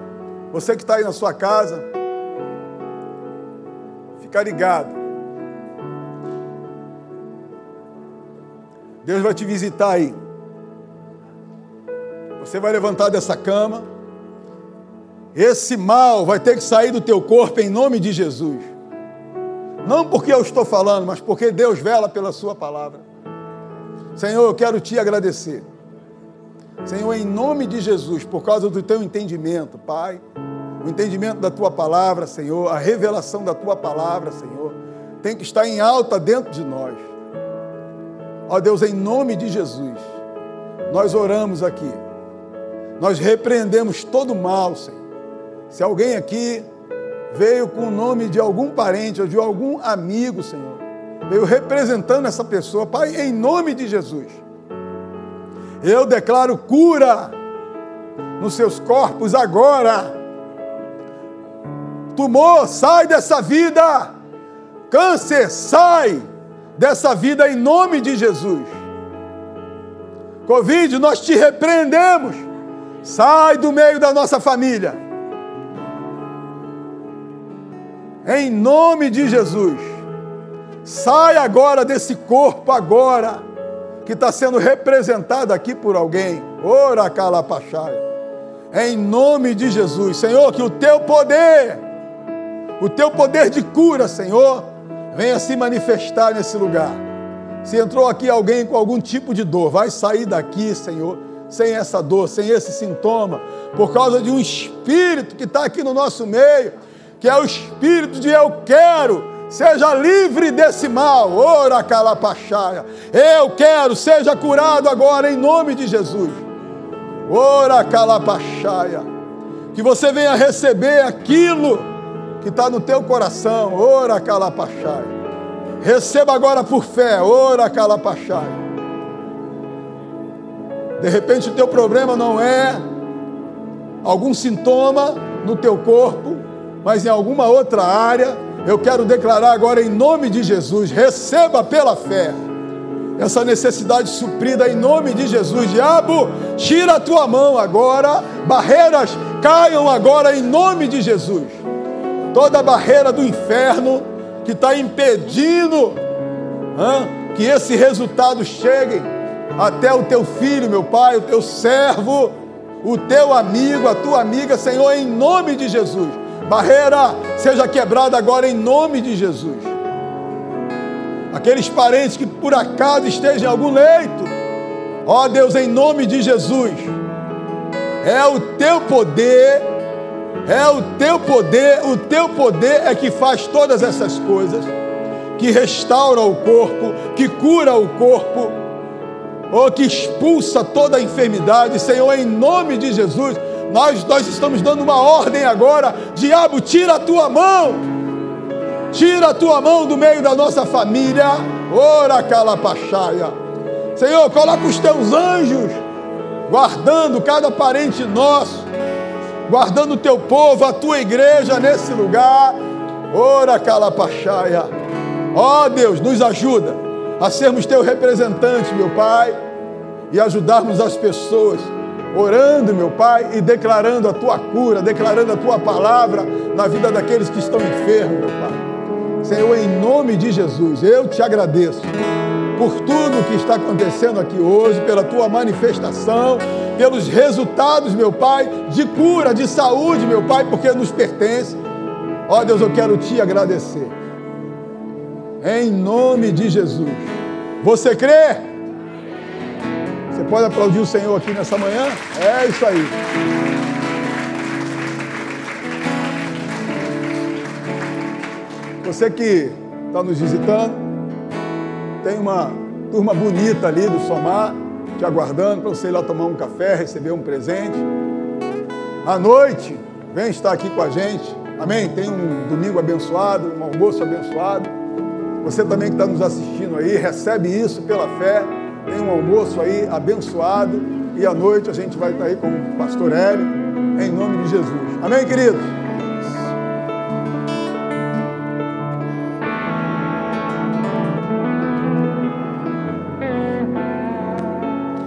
Você que está aí na sua casa, fica ligado. Deus vai te visitar aí. Você vai levantar dessa cama. Esse mal vai ter que sair do teu corpo em nome de Jesus. Não porque eu estou falando, mas porque Deus vela pela Sua palavra. Senhor, eu quero te agradecer. Senhor, em nome de Jesus, por causa do teu entendimento, Pai, o entendimento da tua palavra, Senhor, a revelação da tua palavra, Senhor, tem que estar em alta dentro de nós. Ó Deus, em nome de Jesus, nós oramos aqui. Nós repreendemos todo mal, Senhor. Se alguém aqui veio com o nome de algum parente ou de algum amigo, Senhor, veio representando essa pessoa, Pai, em nome de Jesus. Eu declaro cura nos seus corpos agora. Tumor, sai dessa vida. Câncer, sai dessa vida em nome de Jesus. Covid, nós te repreendemos. Sai do meio da nossa família. Em nome de Jesus. Sai agora desse corpo agora que está sendo representado aqui por alguém. Ora calapachai. Em nome de Jesus, Senhor, que o teu poder, o teu poder de cura, Senhor, venha se manifestar nesse lugar. Se entrou aqui alguém com algum tipo de dor, vai sair daqui, Senhor, sem essa dor, sem esse sintoma, por causa de um espírito que está aqui no nosso meio, que é o espírito de eu quero, seja livre desse mal, ora calapachaia. Eu quero, seja curado agora em nome de Jesus. Ora calapachaia. Que você venha receber aquilo que está no teu coração. Ora, calapachai. Receba agora por fé. Ora, calapachai. De repente o teu problema não é algum sintoma no teu corpo, mas em alguma outra área. Eu quero declarar agora em nome de Jesus: receba pela fé essa necessidade suprida em nome de Jesus. Diabo, tira a tua mão agora, barreiras caiam agora em nome de Jesus toda barreira do inferno que está impedindo que esse resultado chegue até o teu filho, meu pai, o teu servo, o teu amigo, a tua amiga, Senhor, em nome de Jesus. Barreira seja quebrada agora em nome de Jesus. Aqueles parentes que por acaso estejam em algum leito, ó Deus, em nome de Jesus, é o teu poder é o teu poder, o teu poder é que faz todas essas coisas, que restaura o corpo, que cura o corpo, ou que expulsa toda a enfermidade. Senhor, em nome de Jesus, nós, nós estamos dando uma ordem agora: diabo, tira a tua mão, tira a tua mão do meio da nossa família. Ora, calapachaia. Senhor, coloca os teus anjos guardando cada parente nosso guardando o teu povo, a tua igreja nesse lugar. Ora, Calapachaia. Ó oh, Deus, nos ajuda a sermos teu representante, meu Pai, e ajudarmos as pessoas, orando, meu Pai, e declarando a tua cura, declarando a tua palavra na vida daqueles que estão enfermos, meu Pai. Senhor, em nome de Jesus, eu te agradeço por tudo que está acontecendo aqui hoje, pela tua manifestação pelos resultados, meu Pai, de cura, de saúde, meu Pai, porque nos pertence. Ó oh, Deus, eu quero te agradecer. Em nome de Jesus. Você crê? Você pode aplaudir o Senhor aqui nessa manhã? É isso aí. Você que está nos visitando, tem uma turma bonita ali do Somar te aguardando para você ir lá tomar um café, receber um presente. À noite, vem estar aqui com a gente. Amém? Tem um domingo abençoado, um almoço abençoado. Você também que está nos assistindo aí, recebe isso pela fé. Tem um almoço aí abençoado. E à noite a gente vai estar aí com o pastor Hélio, em nome de Jesus. Amém, queridos?